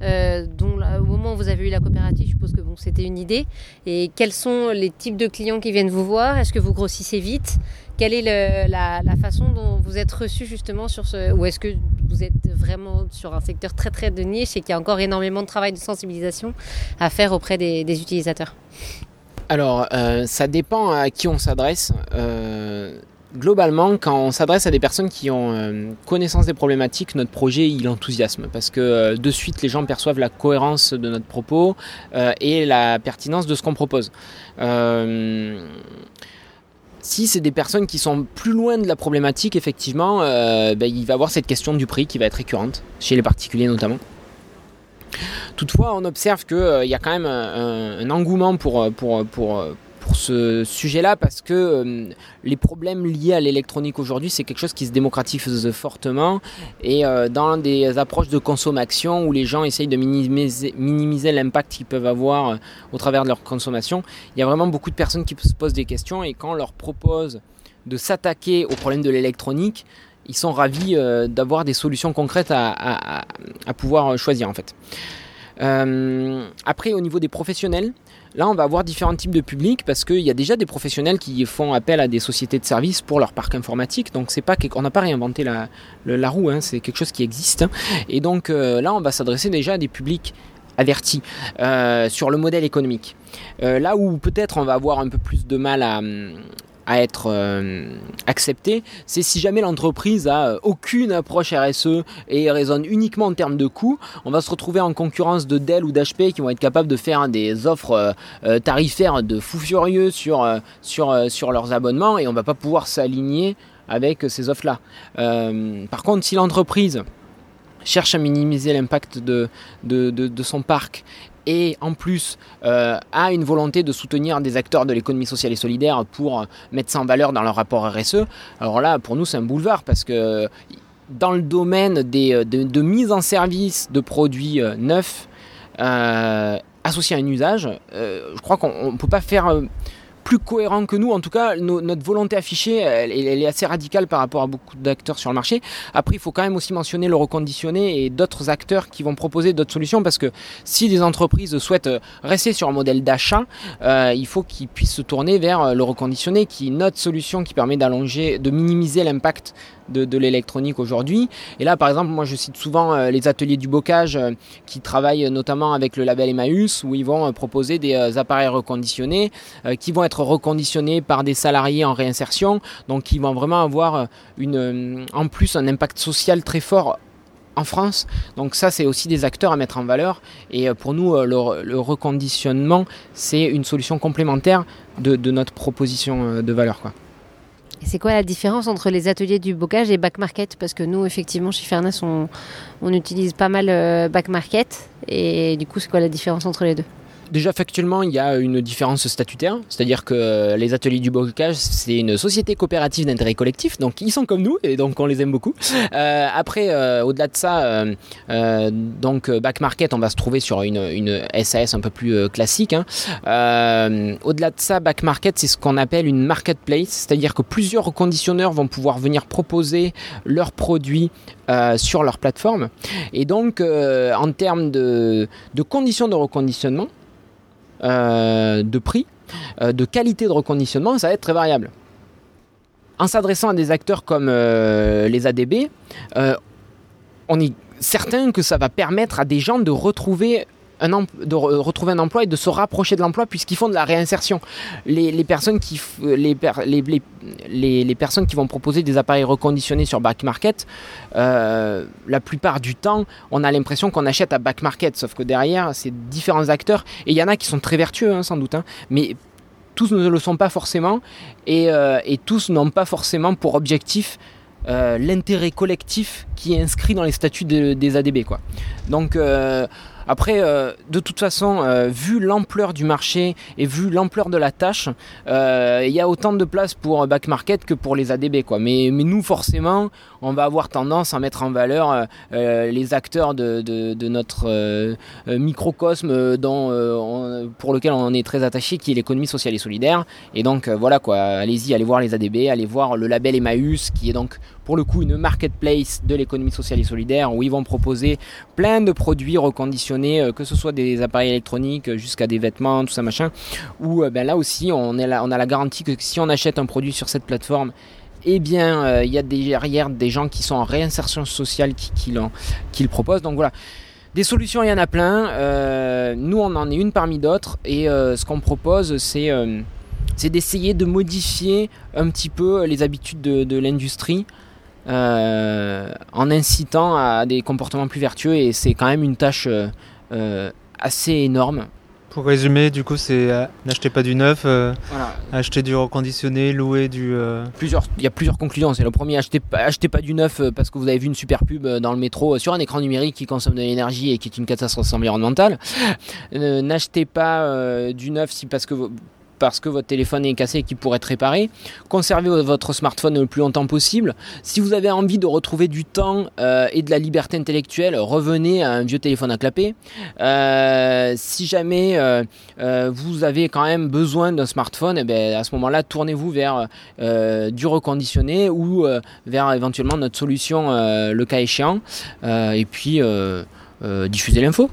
Euh, dont au moment où vous avez eu la coopérative, je suppose que bon, c'était une idée. Et quels sont les types de clients qui viennent vous voir? Est-ce que vous grossissez vite? Quelle est la, façon dont vous êtes reçu justement sur ce Ou est-ce que vous êtes vraiment sur un secteur très très de niche et qu'il y a encore énormément de travail de sensibilisation à faire auprès des, des utilisateurs? Alors, euh, ça dépend à qui on s'adresse. Euh, globalement, quand on s'adresse à des personnes qui ont euh, connaissance des problématiques, notre projet, il enthousiasme. Parce que euh, de suite, les gens perçoivent la cohérence de notre propos euh, et la pertinence de ce qu'on propose. Si c'est des personnes qui sont plus loin de la problématique, effectivement, ben, il va y avoir cette question du prix qui va être récurrente, chez les particuliers notamment. Toutefois, on observe qu'il y a quand même un, engouement pour, pour ce sujet-là parce que euh, les problèmes liés à l'électronique aujourd'hui, c'est quelque chose qui se démocratise fortement et euh, dans des approches de consommation où les gens essayent de minimiser, l'impact qu'ils peuvent avoir euh, au travers de leur consommation, il y a vraiment beaucoup de personnes qui se posent des questions et quand on leur propose de s'attaquer au problème de l'électronique, ils sont ravis d'avoir des solutions concrètes à, à, pouvoir choisir en fait. après, au niveau des professionnels, Là, on va avoir différents types de publics parce qu'il y a déjà des professionnels qui font appel à des sociétés de services pour leur parc informatique. Donc, c'est pas qu'on n'a pas réinventé la, roue, hein, c'est quelque chose qui existe. Et donc, euh, là, on va s'adresser déjà à des publics avertis euh, sur le modèle économique. Euh, là où peut-être on va avoir un peu plus de mal à, à être euh, accepté, c'est si jamais l'entreprise a euh, aucune approche RSE et raisonne uniquement en termes de coûts, on va se retrouver en concurrence de Dell ou d'HP qui vont être capables de faire des offres euh, tarifaires de fou furieux sur, sur, sur leurs abonnements et on va pas pouvoir s'aligner avec ces offres-là. par contre, si l'entreprise cherche à minimiser l'impact de, de, de, son parc et en plus euh, a une volonté de soutenir des acteurs de l'économie sociale et solidaire pour euh, mettre ça en valeur dans leur rapport RSE, alors là pour nous c'est un boulevard parce que dans le domaine des, euh, de, mise en service de produits neufs associés à un usage, je crois qu'on ne peut pas faire plus cohérent que nous. En tout cas, notre volonté affichée, elle, est assez radicale par rapport à beaucoup d'acteurs sur le marché. Après, il faut quand même aussi mentionner le reconditionné et d'autres acteurs qui vont proposer d'autres solutions parce que si des entreprises souhaitent rester sur un modèle d'achat, euh, il faut qu'ils puissent se tourner vers le reconditionné qui est notre solution qui permet d'allonger, de minimiser l'impact de, l'électronique aujourd'hui. Et là, par exemple, moi je cite souvent euh, les ateliers du bocage euh, qui travaillent notamment avec le label Emmaüs où ils vont proposer des appareils reconditionnés qui vont être reconditionnés par des salariés en réinsertion, donc qui vont vraiment avoir une, euh, en plus un impact social très fort en France. Donc ça, c'est aussi des acteurs à mettre en valeur. Et euh, pour nous, euh, le, reconditionnement, c'est une solution complémentaire de, notre proposition de valeur. Quoi. C'est quoi la différence entre les ateliers du bocage et back market? Parce que nous, effectivement, chez Fairness, on, on utilise pas mal back market. Et du coup, c'est quoi la différence entre les deux? Déjà factuellement, il y a une différence statutaire, c'est-à-dire que les ateliers du bocage, c'est une société coopérative d'intérêt collectif, donc ils sont comme nous et donc on les aime beaucoup. Euh, après, euh, au-delà de ça, euh, donc back market, on va se trouver sur une, SAS un peu plus classique. Hein. au-delà de ça, back market, c'est ce qu'on appelle une marketplace, c'est-à-dire que plusieurs reconditionneurs vont pouvoir venir proposer leurs produits sur leur plateforme. Et donc, en termes de, conditions de reconditionnement, euh, de prix, euh, de qualité de reconditionnement, ça va être très variable. En s'adressant à des acteurs comme euh, les ADB, on est certain que ça va permettre à des gens de retrouver de retrouver un emploi et de se rapprocher de l'emploi puisqu'ils font de la réinsertion. Les, personnes qui, les, les, personnes qui vont proposer des appareils reconditionnés sur back market, euh, la plupart du temps, on a l'impression qu'on achète à back market, sauf que derrière, c'est différents acteurs et il y en a qui sont très vertueux hein, sans doute, hein. mais tous ne le sont pas forcément et, euh, et tous n'ont pas forcément pour objectif euh, l'intérêt collectif qui est inscrit dans les statuts des ADB. Quoi. Donc après, euh, de toute façon, euh, vu l'ampleur du marché et vu l'ampleur de la tâche, euh, il y a autant de place pour back market que pour les ADB. Quoi. Mais, nous, forcément, on va avoir tendance à mettre en valeur les acteurs de, notre microcosme pour lequel on est très attaché, qui est l'économie sociale et solidaire. Et donc, voilà, quoi. allez-y, allez voir les ADB, allez voir le label Emmaüs, qui est donc pour le coup une marketplace de l'économie sociale et solidaire, où ils vont proposer plein de produits reconditionnés euh, que ce soit des appareils électroniques euh, jusqu'à des vêtements, tout ça machin, où euh, ben là aussi on, a la garantie que si on achète un produit sur cette plateforme, eh bien il y a derrière des gens qui sont en réinsertion sociale qui, qui, le proposent. Donc voilà. Des solutions, il y en a plein. nous, on en est une parmi d'autres. Et ce qu'on propose, c'est d'essayer de modifier un petit peu les habitudes de, de l'industrie euh, en incitant à des comportements plus vertueux et c'est quand même une tâche euh, euh, assez énorme Pour résumer, du coup, c'est euh, n'achetez pas du neuf, Voilà. achetez du reconditionné, louez du. Plusieurs, il y a plusieurs conclusions. C'est le premier, achetez, pas- achetez pas du neuf parce que vous avez vu une super pub dans le métro sur un écran numérique qui consomme de l'énergie et qui est une catastrophe environnementale. N'achetez pas du neuf si parce que vo- parce que votre téléphone est cassé et qu'il pourrait être réparé. Conservez vo- votre smartphone le plus longtemps possible. Si vous avez envie de retrouver du temps euh, et de la liberté intellectuelle, revenez à un vieux téléphone à clapper. Euh, si jamais euh, vous avez quand même besoin d'un smartphone, eh ben, à ce moment-là, tournez-vous vers du reconditionné ou vers éventuellement notre solution le cas échéant. Et puis diffuser l'info.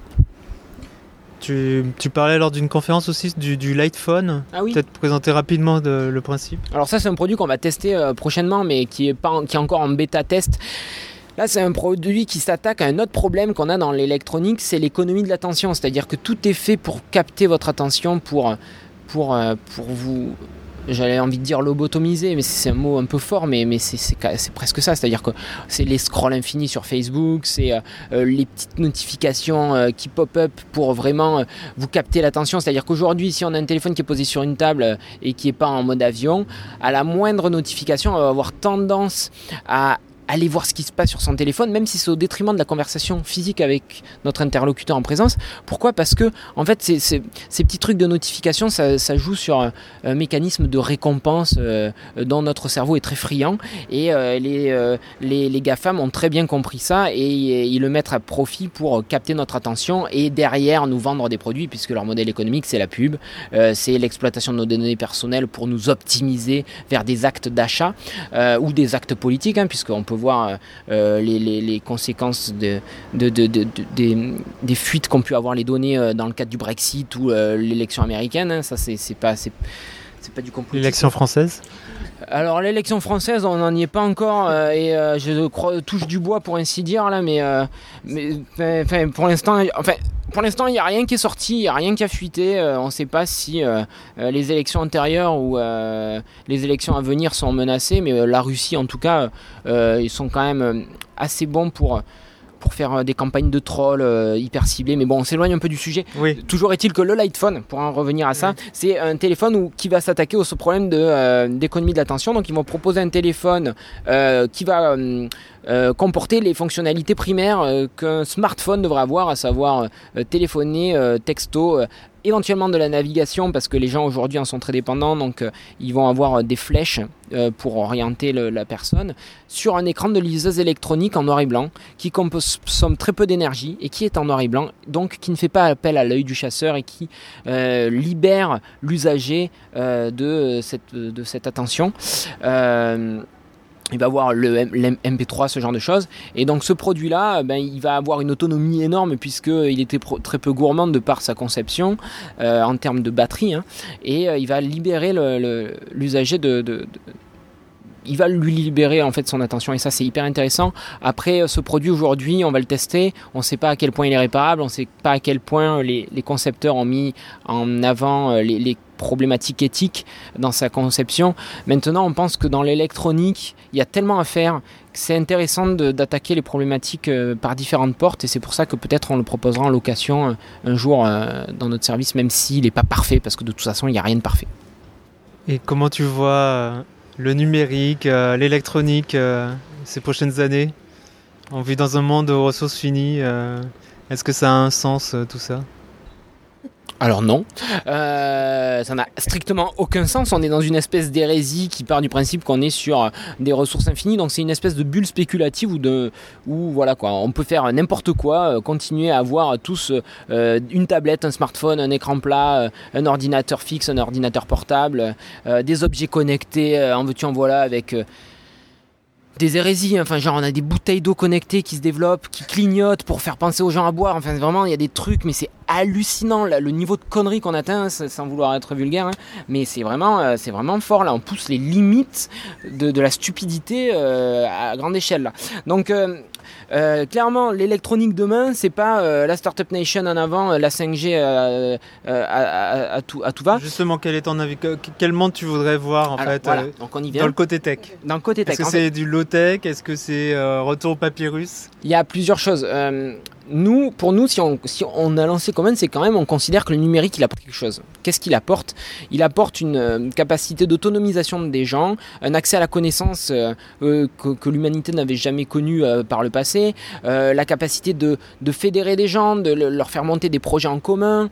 Tu, tu parlais lors d'une conférence aussi du, du Light Phone. Ah oui. Peut-être présenter rapidement de- le principe. Alors ça c'est un produit qu'on va tester euh, prochainement mais qui est, pas en- qui est encore en bêta test. Là c'est un produit qui s'attaque à un autre problème qu'on a dans l'électronique, c'est l'économie de l'attention. C'est-à-dire que tout est fait pour capter votre attention, pour, pour, euh, pour vous... J'avais envie de dire lobotomiser, mais c'est un mot un peu fort, mais, c'est- presque ça. C'est-à-dire que c'est les scrolls infinis sur Facebook, c'est euh, euh, les petites notifications euh, qui pop-up pour vraiment vous capter l'attention. C'est-à-dire qu'aujourd'hui, si on a un téléphone qui est posé sur une table et qui n'est pas en mode avion, à la moindre notification, on va avoir tendance à aller voir ce qui se passe sur son téléphone, même si c'est au détriment de la conversation physique avec notre interlocuteur en présence. Pourquoi? Parce que, en fait, ces, petits trucs de notification, ça, joue sur un, un mécanisme de récompense euh, dont notre cerveau est très friand. Et euh, les, euh, les, les GAFAM ont très bien compris ça et, ils le mettent à profit pour capter notre attention et derrière nous vendre des produits, puisque leur modèle économique, c'est la pub, euh, c'est l'exploitation de nos données personnelles pour nous optimiser vers des actes d'achat euh, ou des actes politiques, hein, puisqu'on peut voir euh, euh, les, les- les conséquences de, de- de- de- de- des, des fuites qu'ont pu avoir les données euh, dans le cadre du Brexit ou l'élection américaine. hein. ça, c'est c'est pas, c'est, c'est pas du complot. L'élection française? Alors l'élection française, on n'en y est pas encore euh, et euh, je crois touche du bois pour ainsi dire là, mais, euh, mais pour l'instant, enfin pour l'instant il n'y a rien qui est sorti, il n'y a rien qui a fuité. euh, on ne sait pas si euh, euh, les élections antérieures ou euh, les élections à venir sont menacées, mais la Russie en tout cas, ils sont quand même assez bons pour pour faire des campagnes de trolls euh, hyper ciblées. Mais bon, on s'éloigne un peu du sujet. Oui. Toujours est-il que le Lightphone, pour en revenir à ça, c'est un téléphone où, qui va s'attaquer au ce problème de, euh, d'économie de l'attention. Donc ils vont proposer un téléphone euh, qui va euh, comporter les fonctionnalités primaires euh, qu'un smartphone devrait avoir, à savoir euh, téléphoner, texto, éventuellement de la navigation, parce que les gens aujourd'hui en sont très dépendants, donc ils vont avoir des flèches pour orienter la personne, sur un écran de liseuse électronique en noir et blanc, qui consomme très peu d'énergie et qui est en noir et blanc, donc qui ne fait pas appel à l'œil du chasseur et qui libère l'usager de cette attention. Euh, il va avoir le M- l'M- MP3, ce genre de choses. Et donc ce produit-là, ben, il va avoir une autonomie énorme puisqu'il était très peu gourmand de par sa conception euh, en termes de batterie. hein. et euh, il va libérer l'usager de, de- de- il va lui libérer en fait son attention et ça c'est hyper intéressant. Après euh, ce produit aujourd'hui, on va le tester. On ne sait pas à quel point il est réparable, on ne sait pas à quel point les, concepteurs ont mis en avant euh, les problématiques éthiques dans sa conception. Maintenant, on pense que dans l'électronique, il y a tellement à faire que c'est intéressant d'attaquer les problématiques euh, par différentes portes et c'est pour ça que peut-être on le proposera en location euh, un jour euh, dans notre service, même s'il n'est pas parfait parce que de toute façon, il n'y a rien de parfait. Et comment tu vois le numérique, l'électronique ces prochaines années? On vit dans un monde aux ressources finies. Est-ce que ça a un sens tout ça? Alors non, Euh, ça n'a strictement aucun sens. On est dans une espèce d'hérésie qui part du principe qu'on est sur euh, des ressources infinies. Donc c'est une espèce de bulle spéculative où, de, voilà quoi, on peut faire n'importe quoi, euh, continuer à avoir tous une tablette, un smartphone, un écran plat, un ordinateur fixe, un ordinateur portable, des objets connectés, en veux-tu en voilà avec. Des hérésies, enfin genre on a des bouteilles d'eau connectées qui se développent, qui clignotent pour faire penser aux gens à boire, enfin vraiment il y a des trucs mais c'est hallucinant. Là, le niveau de conneries qu'on atteint sans vouloir être vulgaire hein, mais c'est vraiment euh, c'est vraiment fort là. On pousse les limites de, de la stupidité euh, à grande échelle là. Donc euh, euh, clairement l'électronique demain c'est pas euh, la startup nation en avant euh, la 5G euh, euh, à, tout à tout va. Justement, quel est ton avis Que- Quel monde tu voudrais voir en Alors, fait voilà, donc on y vient. dans le côté tech. Dans le côté tech. Est-ce que fait, c'est du low tech? Est-ce que c'est retour au papyrus? Il y a plusieurs choses. Nous, pour nous, si on, a lancé Common, c'est quand même, on considère que le numérique, il apporte quelque chose. Qu'est-ce qu'il apporte? Il apporte une euh, capacité d'autonomisation des gens, un accès à la connaissance euh, euh, que, l'humanité n'avait jamais connue euh, par le passé, la capacité de, de fédérer des gens, de le- leur faire monter des projets en commun,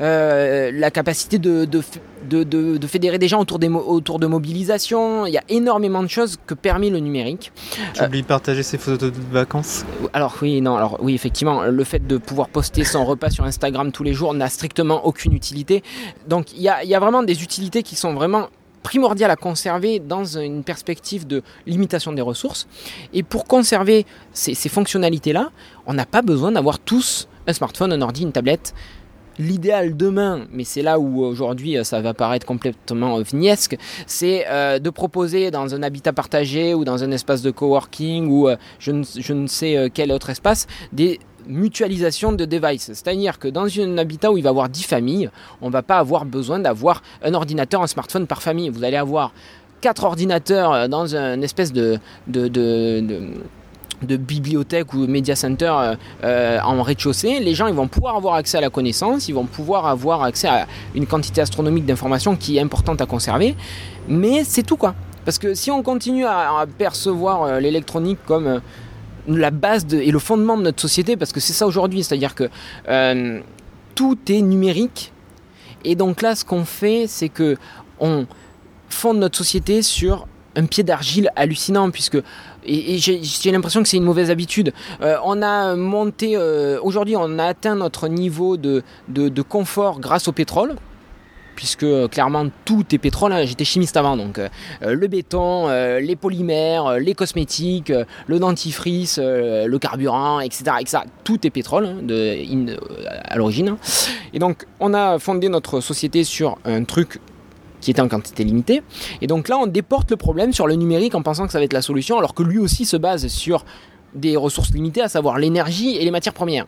euh, la capacité de, de, de, de- fédérer des gens autour, des autour de mobilisation. Il y a énormément de choses que permet le numérique. Tu oublies de partager ses photos de vacances? Alors oui, non, alors oui, effectivement, le fait de pouvoir poster son repas sur Instagram tous les jours n'a strictement aucune utilité. Donc il y a, y a vraiment des utilités qui sont vraiment primordiales à conserver dans une perspective de limitation des ressources. Et pour conserver ces, ces fonctionnalités-là, on n'a pas besoin d'avoir tous un smartphone, un ordi, une tablette. L'idéal demain, mais c'est là où aujourd'hui euh, ça va paraître complètement euh, vignesque, c'est euh, de proposer dans un habitat partagé ou dans un espace de coworking ou euh, je, ne, sais euh, quel autre espace, des mutualisations de devices. C'est-à-dire que dans un habitat où il va y avoir 10 familles, on ne va pas avoir besoin d'avoir un ordinateur, un smartphone par famille. Vous allez avoir quatre ordinateurs euh, dans un espèce de de bibliothèque ou media center euh, euh, en rez-de-chaussée, les gens ils vont pouvoir avoir accès à la connaissance, ils vont pouvoir avoir accès à une quantité astronomique d'informations qui est importante à conserver, mais c'est tout quoi. Parce que si on continue à, percevoir euh, l'électronique comme la base de- et le fondement de notre société, parce que c'est ça aujourd'hui, c'est-à-dire que tout est numérique, et donc là ce qu'on fait c'est que on fonde notre société sur un pied d'argile hallucinant puisque et, j'ai l'impression que c'est une mauvaise habitude. Euh, on a monté euh, aujourd'hui, on a atteint notre niveau de, confort grâce au pétrole. Puisque euh, clairement tout est pétrole, hein. j'étais chimiste avant, donc le béton, les polymères, les cosmétiques, le dentifrice, le carburant, etc.. Tout est pétrole hein, à l'origine. Et donc on a fondé notre société sur un truc qui était en quantité limitée. Et donc là, on déporte le problème sur le numérique en pensant que ça va être la solution, alors que lui aussi se base sur des ressources limitées, à savoir l'énergie et les matières premières.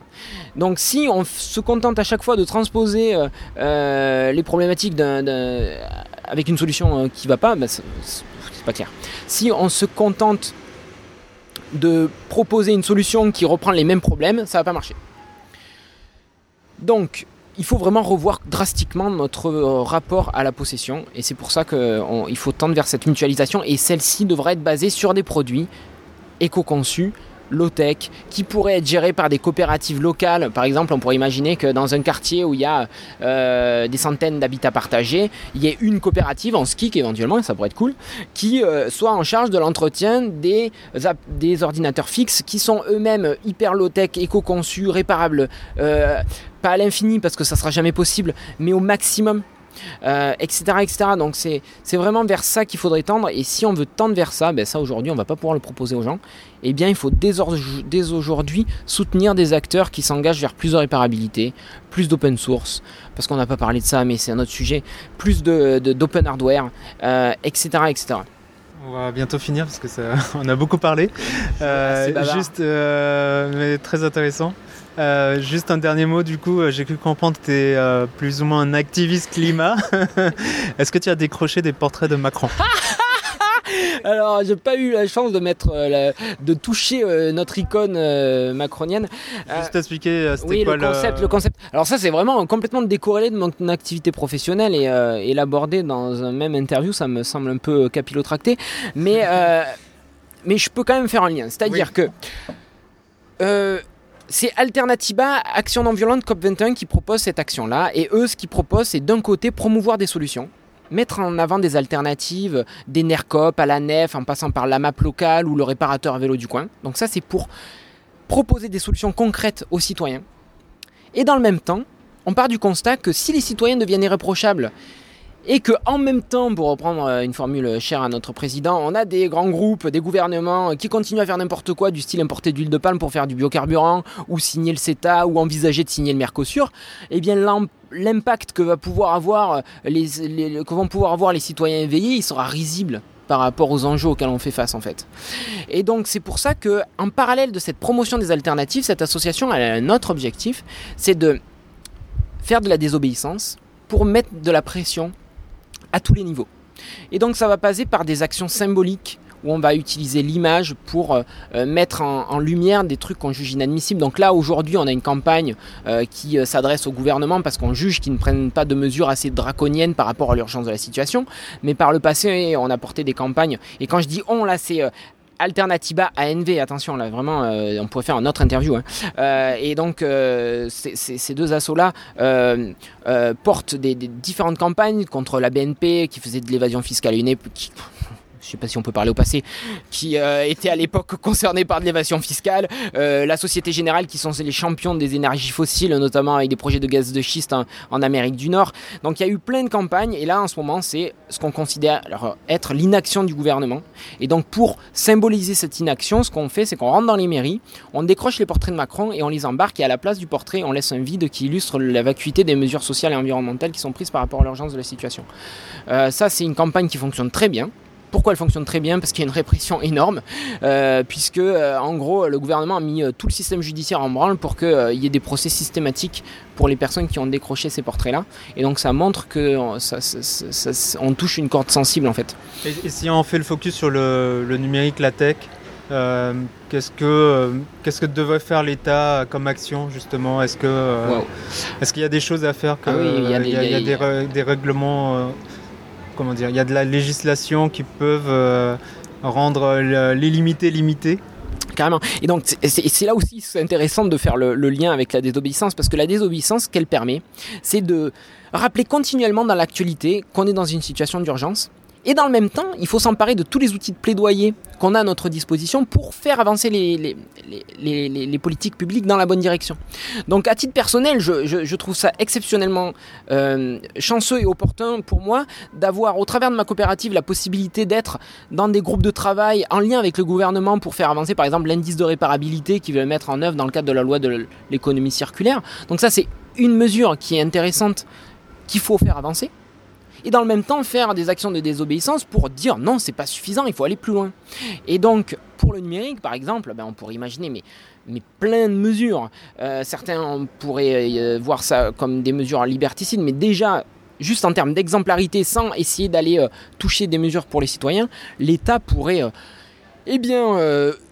Donc si on se contente à chaque fois de transposer euh, euh, les problématiques avec une solution euh, qui va pas, bah, c'est c'est pas clair. Si on se contente de proposer une solution qui reprend les mêmes problèmes, ça va pas marcher. Donc, il faut vraiment revoir drastiquement notre euh, rapport à la possession et c'est pour ça qu'il faut tendre vers cette mutualisation et celle-ci devrait être basée sur des produits éco-conçus, low-tech, qui pourraient être gérés par des coopératives locales. Par exemple, on pourrait imaginer que dans un quartier où il y a euh, des centaines d'habitats partagés, il y ait une coopérative en ski éventuellement, ça pourrait être cool, qui euh, soit en charge de l'entretien des, ordinateurs fixes qui sont eux-mêmes hyper low-tech, éco-conçus, réparables. Pas à l'infini parce que ça sera jamais possible, mais au maximum, euh, etc., etc. Donc c'est c'est vraiment vers ça qu'il faudrait tendre. Et si on veut tendre vers ça, ben ça aujourd'hui on va pas pouvoir le proposer aux gens. Eh bien il faut dès, or- dès aujourd'hui soutenir des acteurs qui s'engagent vers plus de réparabilité, plus d'open source, parce qu'on n'a pas parlé de ça, mais c'est un autre sujet, plus de de- d'open hardware, euh, etc., etc. On va bientôt finir parce que ça, on a beaucoup parlé. Euh, juste, mais très intéressant. Euh, juste un dernier mot, du coup, euh, j'ai cru comprendre que tu es plus ou moins un activiste climat. Est-ce que tu as décroché des portraits de Macron? Alors, j'ai pas eu la chance de mettre, euh, la- de toucher euh, notre icône euh, macronienne. Euh, Juste expliquer, euh, c'était oui, quoi le concept, le concept. Alors ça, c'est vraiment complètement décorrélé de mon activité professionnelle et, euh, et l'aborder dans un même interview, ça me semble un peu capillotracté. Mais, euh, mais je peux quand même faire un lien. C'est-à-dire que euh, c'est Alternativa Action non violente COP21 qui propose cette action-là. Et eux, ce qu'ils proposent, c'est d'un côté promouvoir des solutions mettre en avant des alternatives, des NERCOP à la nef, en passant par la map locale ou le réparateur à vélo du coin. Donc ça, c'est pour proposer des solutions concrètes aux citoyens. Et dans le même temps, on part du constat que si les citoyens deviennent irréprochables et que en même temps, pour reprendre euh, une formule chère à notre président, on a des grands groupes, des gouvernements qui continuent à faire n'importe quoi, du style importer d'huile de palme pour faire du biocarburant, ou signer le CETA, ou envisager de signer le Mercosur, eh bien l'im- l'impact que va pouvoir avoir les, les- que vont pouvoir avoir les citoyens éveillés, il sera risible par rapport aux enjeux auxquels on fait face en fait. Et donc c'est pour ça que en parallèle de cette promotion des alternatives, cette association a un autre objectif, c'est de faire de la désobéissance pour mettre de la pression à tous les niveaux. Et donc ça va passer par des actions symboliques où on va utiliser l'image pour euh, euh, mettre en, lumière des trucs qu'on juge inadmissibles. Donc là, aujourd'hui, on a une campagne euh, qui s'adresse au gouvernement parce qu'on juge qu'ils ne prennent pas de mesures assez draconiennes par rapport à l'urgence de la situation. Mais par le passé, on a porté des campagnes. Et quand je dis on, là, c'est Alternativa ANV, attention là vraiment, euh, on pourrait faire une autre interview. hein. Euh, et donc euh, ces- deux assauts-là euh, euh, portent des, différentes campagnes contre la BNP qui faisait de l'évasion fiscale une époque. Je sais pas si on peut parler au passé, qui euh, était à l'époque concerné par de l'évasion fiscale, euh, la Société Générale qui sont les champions des énergies fossiles, notamment avec des projets de gaz de schiste en, en Amérique du Nord. Donc il y a eu plein de campagnes et là en ce moment c'est ce qu'on considère être l'inaction du gouvernement. Et donc pour symboliser cette inaction, ce qu'on fait c'est qu'on rentre dans les mairies, on décroche les portraits de Macron et on les embarque et à la place du portrait on laisse un vide qui illustre la vacuité des mesures sociales et environnementales qui sont prises par rapport à l'urgence de la situation. Euh, ça c'est une campagne qui fonctionne très bien. Pourquoi elle fonctionne très bien Parce qu'il y a une répression énorme, euh, puisque euh, en gros le gouvernement a mis euh, tout le système judiciaire en branle pour qu'il y ait des procès systématiques pour les personnes qui ont décroché ces portraits-là. Et donc ça montre que euh, ça- ça- ça- ça- on touche une corde sensible en fait. Et, et si on fait le focus sur le, le numérique, la tech, euh, qu'est-ce que euh, qu'est-ce que devrait faire l'État comme action justement? Est-ce que euh, Wow. est-ce qu'il y a des choses à faire que, Ah oui, il y a des- y a- y a règlements euh, comment dire Il y a de la législation qui peuvent euh, rendre le- l'illimité limité. Carrément. Et donc, c'est- là aussi intéressant de faire le, le lien avec la désobéissance, parce que la désobéissance, ce qu'elle permet, c'est de rappeler continuellement dans l'actualité qu'on est dans une situation d'urgence. Et dans le même temps, il faut s'emparer de tous les outils de plaidoyer qu'on a à notre disposition pour faire avancer les, politiques publiques dans la bonne direction. Donc à titre personnel, je, trouve ça exceptionnellement euh, chanceux et opportun pour moi d'avoir au travers de ma coopérative la possibilité d'être dans des groupes de travail en lien avec le gouvernement pour faire avancer par exemple l'indice de réparabilité qui veut mettre en œuvre dans le cadre de la loi de l'économie circulaire. Donc ça c'est une mesure qui est intéressante qu'il faut faire avancer. Et dans le même temps faire des actions de désobéissance pour dire non c'est pas suffisant, il faut aller plus loin. Et donc pour le numérique par exemple, ben, on pourrait imaginer mais, mais plein de mesures. Euh, certains on pourrait euh, voir ça comme des mesures liberticides, mais déjà juste en termes d'exemplarité, sans essayer d'aller euh, toucher des mesures pour les citoyens, l'État pourrait eh bien,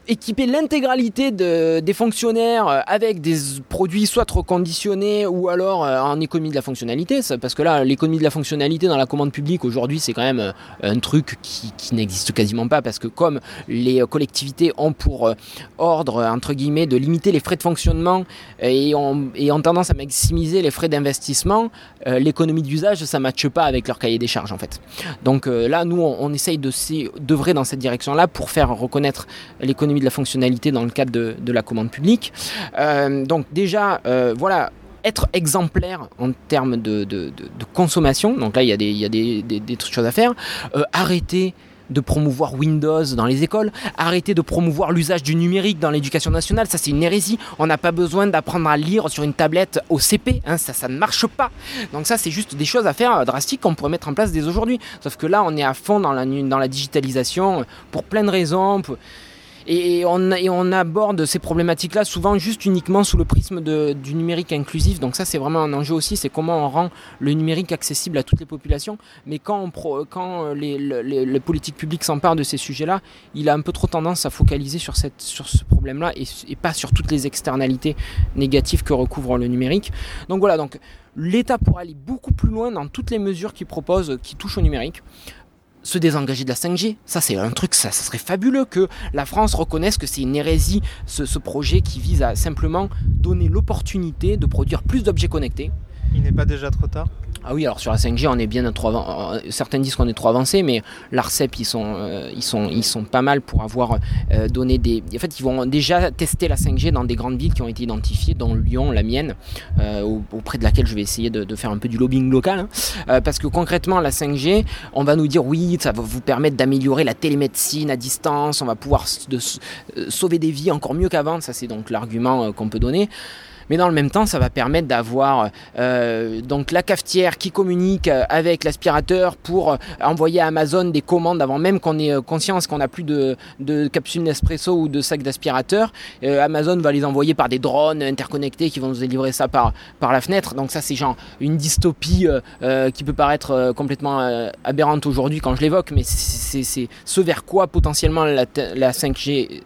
équiper l'intégralité de- des fonctionnaires euh, avec des produits soit reconditionnés ou alors euh, en économie de la fonctionnalité. parce que là, l'économie de la fonctionnalité dans la commande publique aujourd'hui, c'est quand même euh, un truc qui, n'existe quasiment pas parce que comme les collectivités ont pour ordre, entre guillemets, de limiter les frais de fonctionnement et ont, tendance à maximiser les frais d'investissement, l'économie d'usage, ça ne matche pas avec leur cahier des charges en fait. Donc là, nous, on, essaye de d'œuvrer dans cette direction-là pour faire reconnaître l'économie de la fonctionnalité dans le cadre de, la commande publique. Euh, donc déjà, euh, voilà, être exemplaire en termes de, consommation. Donc là, il y a des, il choses à faire. Euh, arrêter de promouvoir Windows dans les écoles, arrêter de promouvoir l'usage du numérique dans l'éducation nationale, ça c'est une hérésie. On n'a pas besoin d'apprendre à lire sur une tablette au CP, hein, ça, ça ne marche pas. Donc ça c'est juste des choses à faire euh, drastiques qu'on pourrait mettre en place dès aujourd'hui. Sauf que là on est à fond dans la, dans digitalisation pour plein de raisons. Et on, aborde ces problématiques-là souvent juste uniquement sous le prisme du numérique inclusif. Donc ça, c'est vraiment un enjeu aussi, c'est comment on rend le numérique accessible à toutes les populations. Mais quand, quand les, politiques publiques s'emparent de ces sujets-là, il a un peu trop tendance à focaliser sur, cette, ce problème-là et, et pas sur toutes les externalités négatives que recouvre le numérique. Donc voilà, donc l'État pourrait aller beaucoup plus loin dans toutes les mesures qu'il propose qui touchent au numérique se désengager de la 5G. Ça, c'est un truc, ça, serait fabuleux que la France reconnaisse que c'est une hérésie, ce projet qui vise à simplement donner l'opportunité de produire plus d'objets connectés. Il n'est pas déjà trop tard Ah oui, alors sur la 5G, on est bien trop avan- euh, Certains disent qu'on est trop avancé, mais l'ARCEP, ils sont, euh, ils, sont, ils sont pas mal pour avoir euh, donné des. En fait, ils vont déjà tester la 5G dans des grandes villes qui ont été identifiées, dont Lyon, la mienne, au- auprès de laquelle je vais essayer de, faire un peu du lobbying local. hein. Parce que concrètement, la 5G, on va nous dire oui, ça va vous permettre d'améliorer la télémédecine à distance, on va pouvoir sauver des vies encore mieux qu'avant. Ça, c'est donc l'argument qu'on peut donner. Mais dans le même temps, ça va permettre d'avoir euh, donc la cafetière qui communique euh, avec l'aspirateur pour euh, envoyer à Amazon des commandes avant même qu'on ait conscience qu'on n'a plus de, capsules Nespresso ou de sacs d'aspirateur. Amazon va les envoyer par des drones interconnectés qui vont nous délivrer ça par, par la fenêtre. Donc ça, c'est genre une dystopie qui peut paraître complètement aberrante aujourd'hui quand je l'évoque, mais c'est ce vers quoi potentiellement la, te- la 5G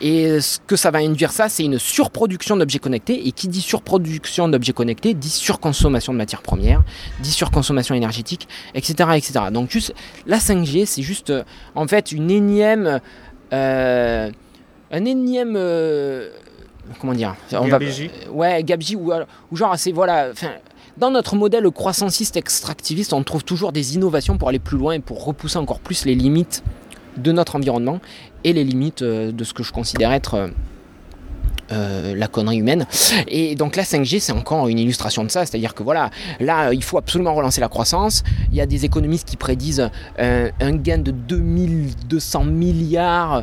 Et ce que ça va induire ça, c'est une surproduction d'objets connectés. Et qui dit surproduction d'objets connectés dit surconsommation de matières premières, dit surconsommation énergétique, etc. etc. Donc juste la 5G, c'est juste euh, en fait une énième... euh, un énième... euh, comment dire on va-. Ouais, gabegie ou, ou genre c'est voilà... Enfin, dans notre modèle croissanciste extractiviste, on trouve toujours des innovations pour aller plus loin et pour repousser encore plus les limites de notre environnement et les limites euh, de ce que je considère être euh, euh, la connerie humaine. Et donc la 5G, c'est encore une illustration de ça. C'est-à-dire que voilà, là, il faut absolument relancer la croissance. Il y a des économistes qui prédisent un gain de 2200 milliards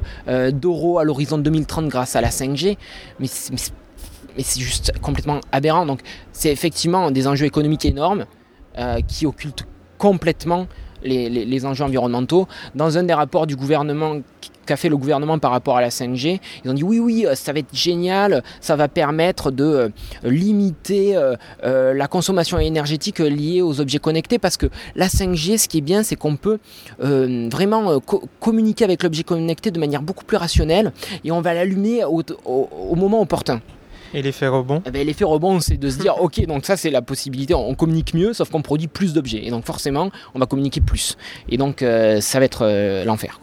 d'euros à l'horizon 2030 grâce à la 5G. Mais c'est- juste complètement aberrant. Donc c'est effectivement des enjeux économiques énormes qui occultent complètement les- les enjeux environnementaux. Dans un des rapports du gouvernement qu'a fait le gouvernement par rapport à la 5G, ils ont dit oui oui euh, ça va être génial, ça va permettre de euh, limiter euh, la consommation énergétique liée aux objets connectés parce que la 5G ce qui est bien c'est qu'on peut vraiment co- communiquer avec l'objet connecté de manière beaucoup plus rationnelle et on va l'allumer au, au- au moment opportun. Et l'effet rebond Eh ben, L'effet rebond, c'est de se dire, ok, donc ça c'est la possibilité, on communique mieux, sauf qu'on produit plus d'objets. Et donc forcément, on va communiquer plus. Et donc euh, ça va être euh, l'enfer.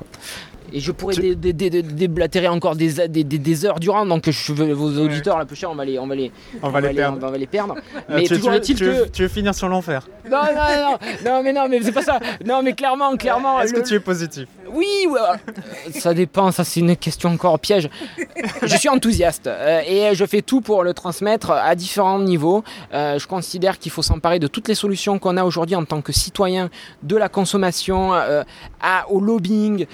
Et je pourrais Tu- dé- dé- dé- dé- déblatérer encore des, a- des, des- des heures durant, donc je veux vos auditeurs, la peu cher, on va les, on va les, On va les perdre. on va les perdre. Mais tu, toujours est-il que... veux, tu veux finir sur l'enfer Non, non, non, non, mais non, mais c'est pas ça. Non, mais clairement, clairement. Est-ce le- que tu es positif? Oui, euh, ça dépend, ça c'est une question encore piège. Je suis enthousiaste euh, et je fais tout pour le transmettre à différents niveaux. Euh, je considère qu'il faut s'emparer de toutes les solutions qu'on a aujourd'hui en tant que citoyen, de la consommation au lobbying,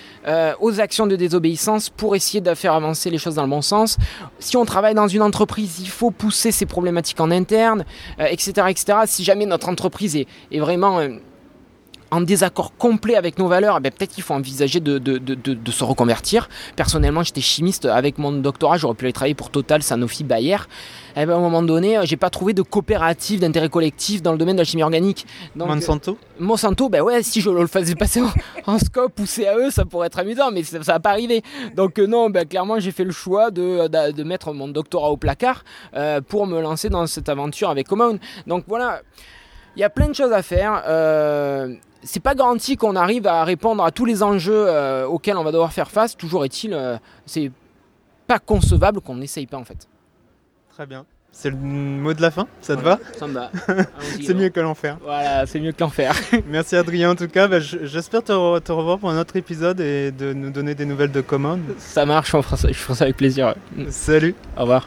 aux actions de désobéissance pour essayer de faire avancer les choses dans le bon sens. Si on travaille dans une entreprise, il faut pousser ces problématiques en interne, etc., etc. Si jamais notre entreprise est vraiment... euh, en désaccord complet avec nos valeurs, eh ben, peut-être qu'il faut envisager de, de- de- de- se reconvertir. Personnellement, j'étais chimiste avec mon doctorat, j'aurais pu aller travailler pour Total, Sanofi, Bayer. Eh ben, à un moment donné, euh, j'ai pas trouvé de coopérative d'intérêt collectif dans le domaine de la chimie organique. Donc, Monsanto euh, Monsanto, ben ouais, si je le faisais passer en, en scope ou CAE, ça pourrait être amusant, mais ça, ça va pas arriver. Donc euh, non, ben, clairement, j'ai fait le choix de, de, de mettre mon doctorat au placard euh, pour me lancer dans cette aventure avec Common. Donc voilà, il y a plein de choses à faire. Euh, c'est pas garanti qu'on arrive à répondre à tous les enjeux euh, auxquels on va devoir faire face. Toujours est-il, euh, c'est pas concevable qu'on n'essaye pas en fait. Très bien. C'est le mot de la fin, ça te va? Ça me va. c'est mieux que l'enfer. Voilà, c'est mieux que l'enfer. Merci Adrien en tout cas. Bah, j'espère te, revoir pour un autre épisode et de nous donner des nouvelles de commandes. Ça marche, on fera je ferai ça avec plaisir. Salut. Au revoir.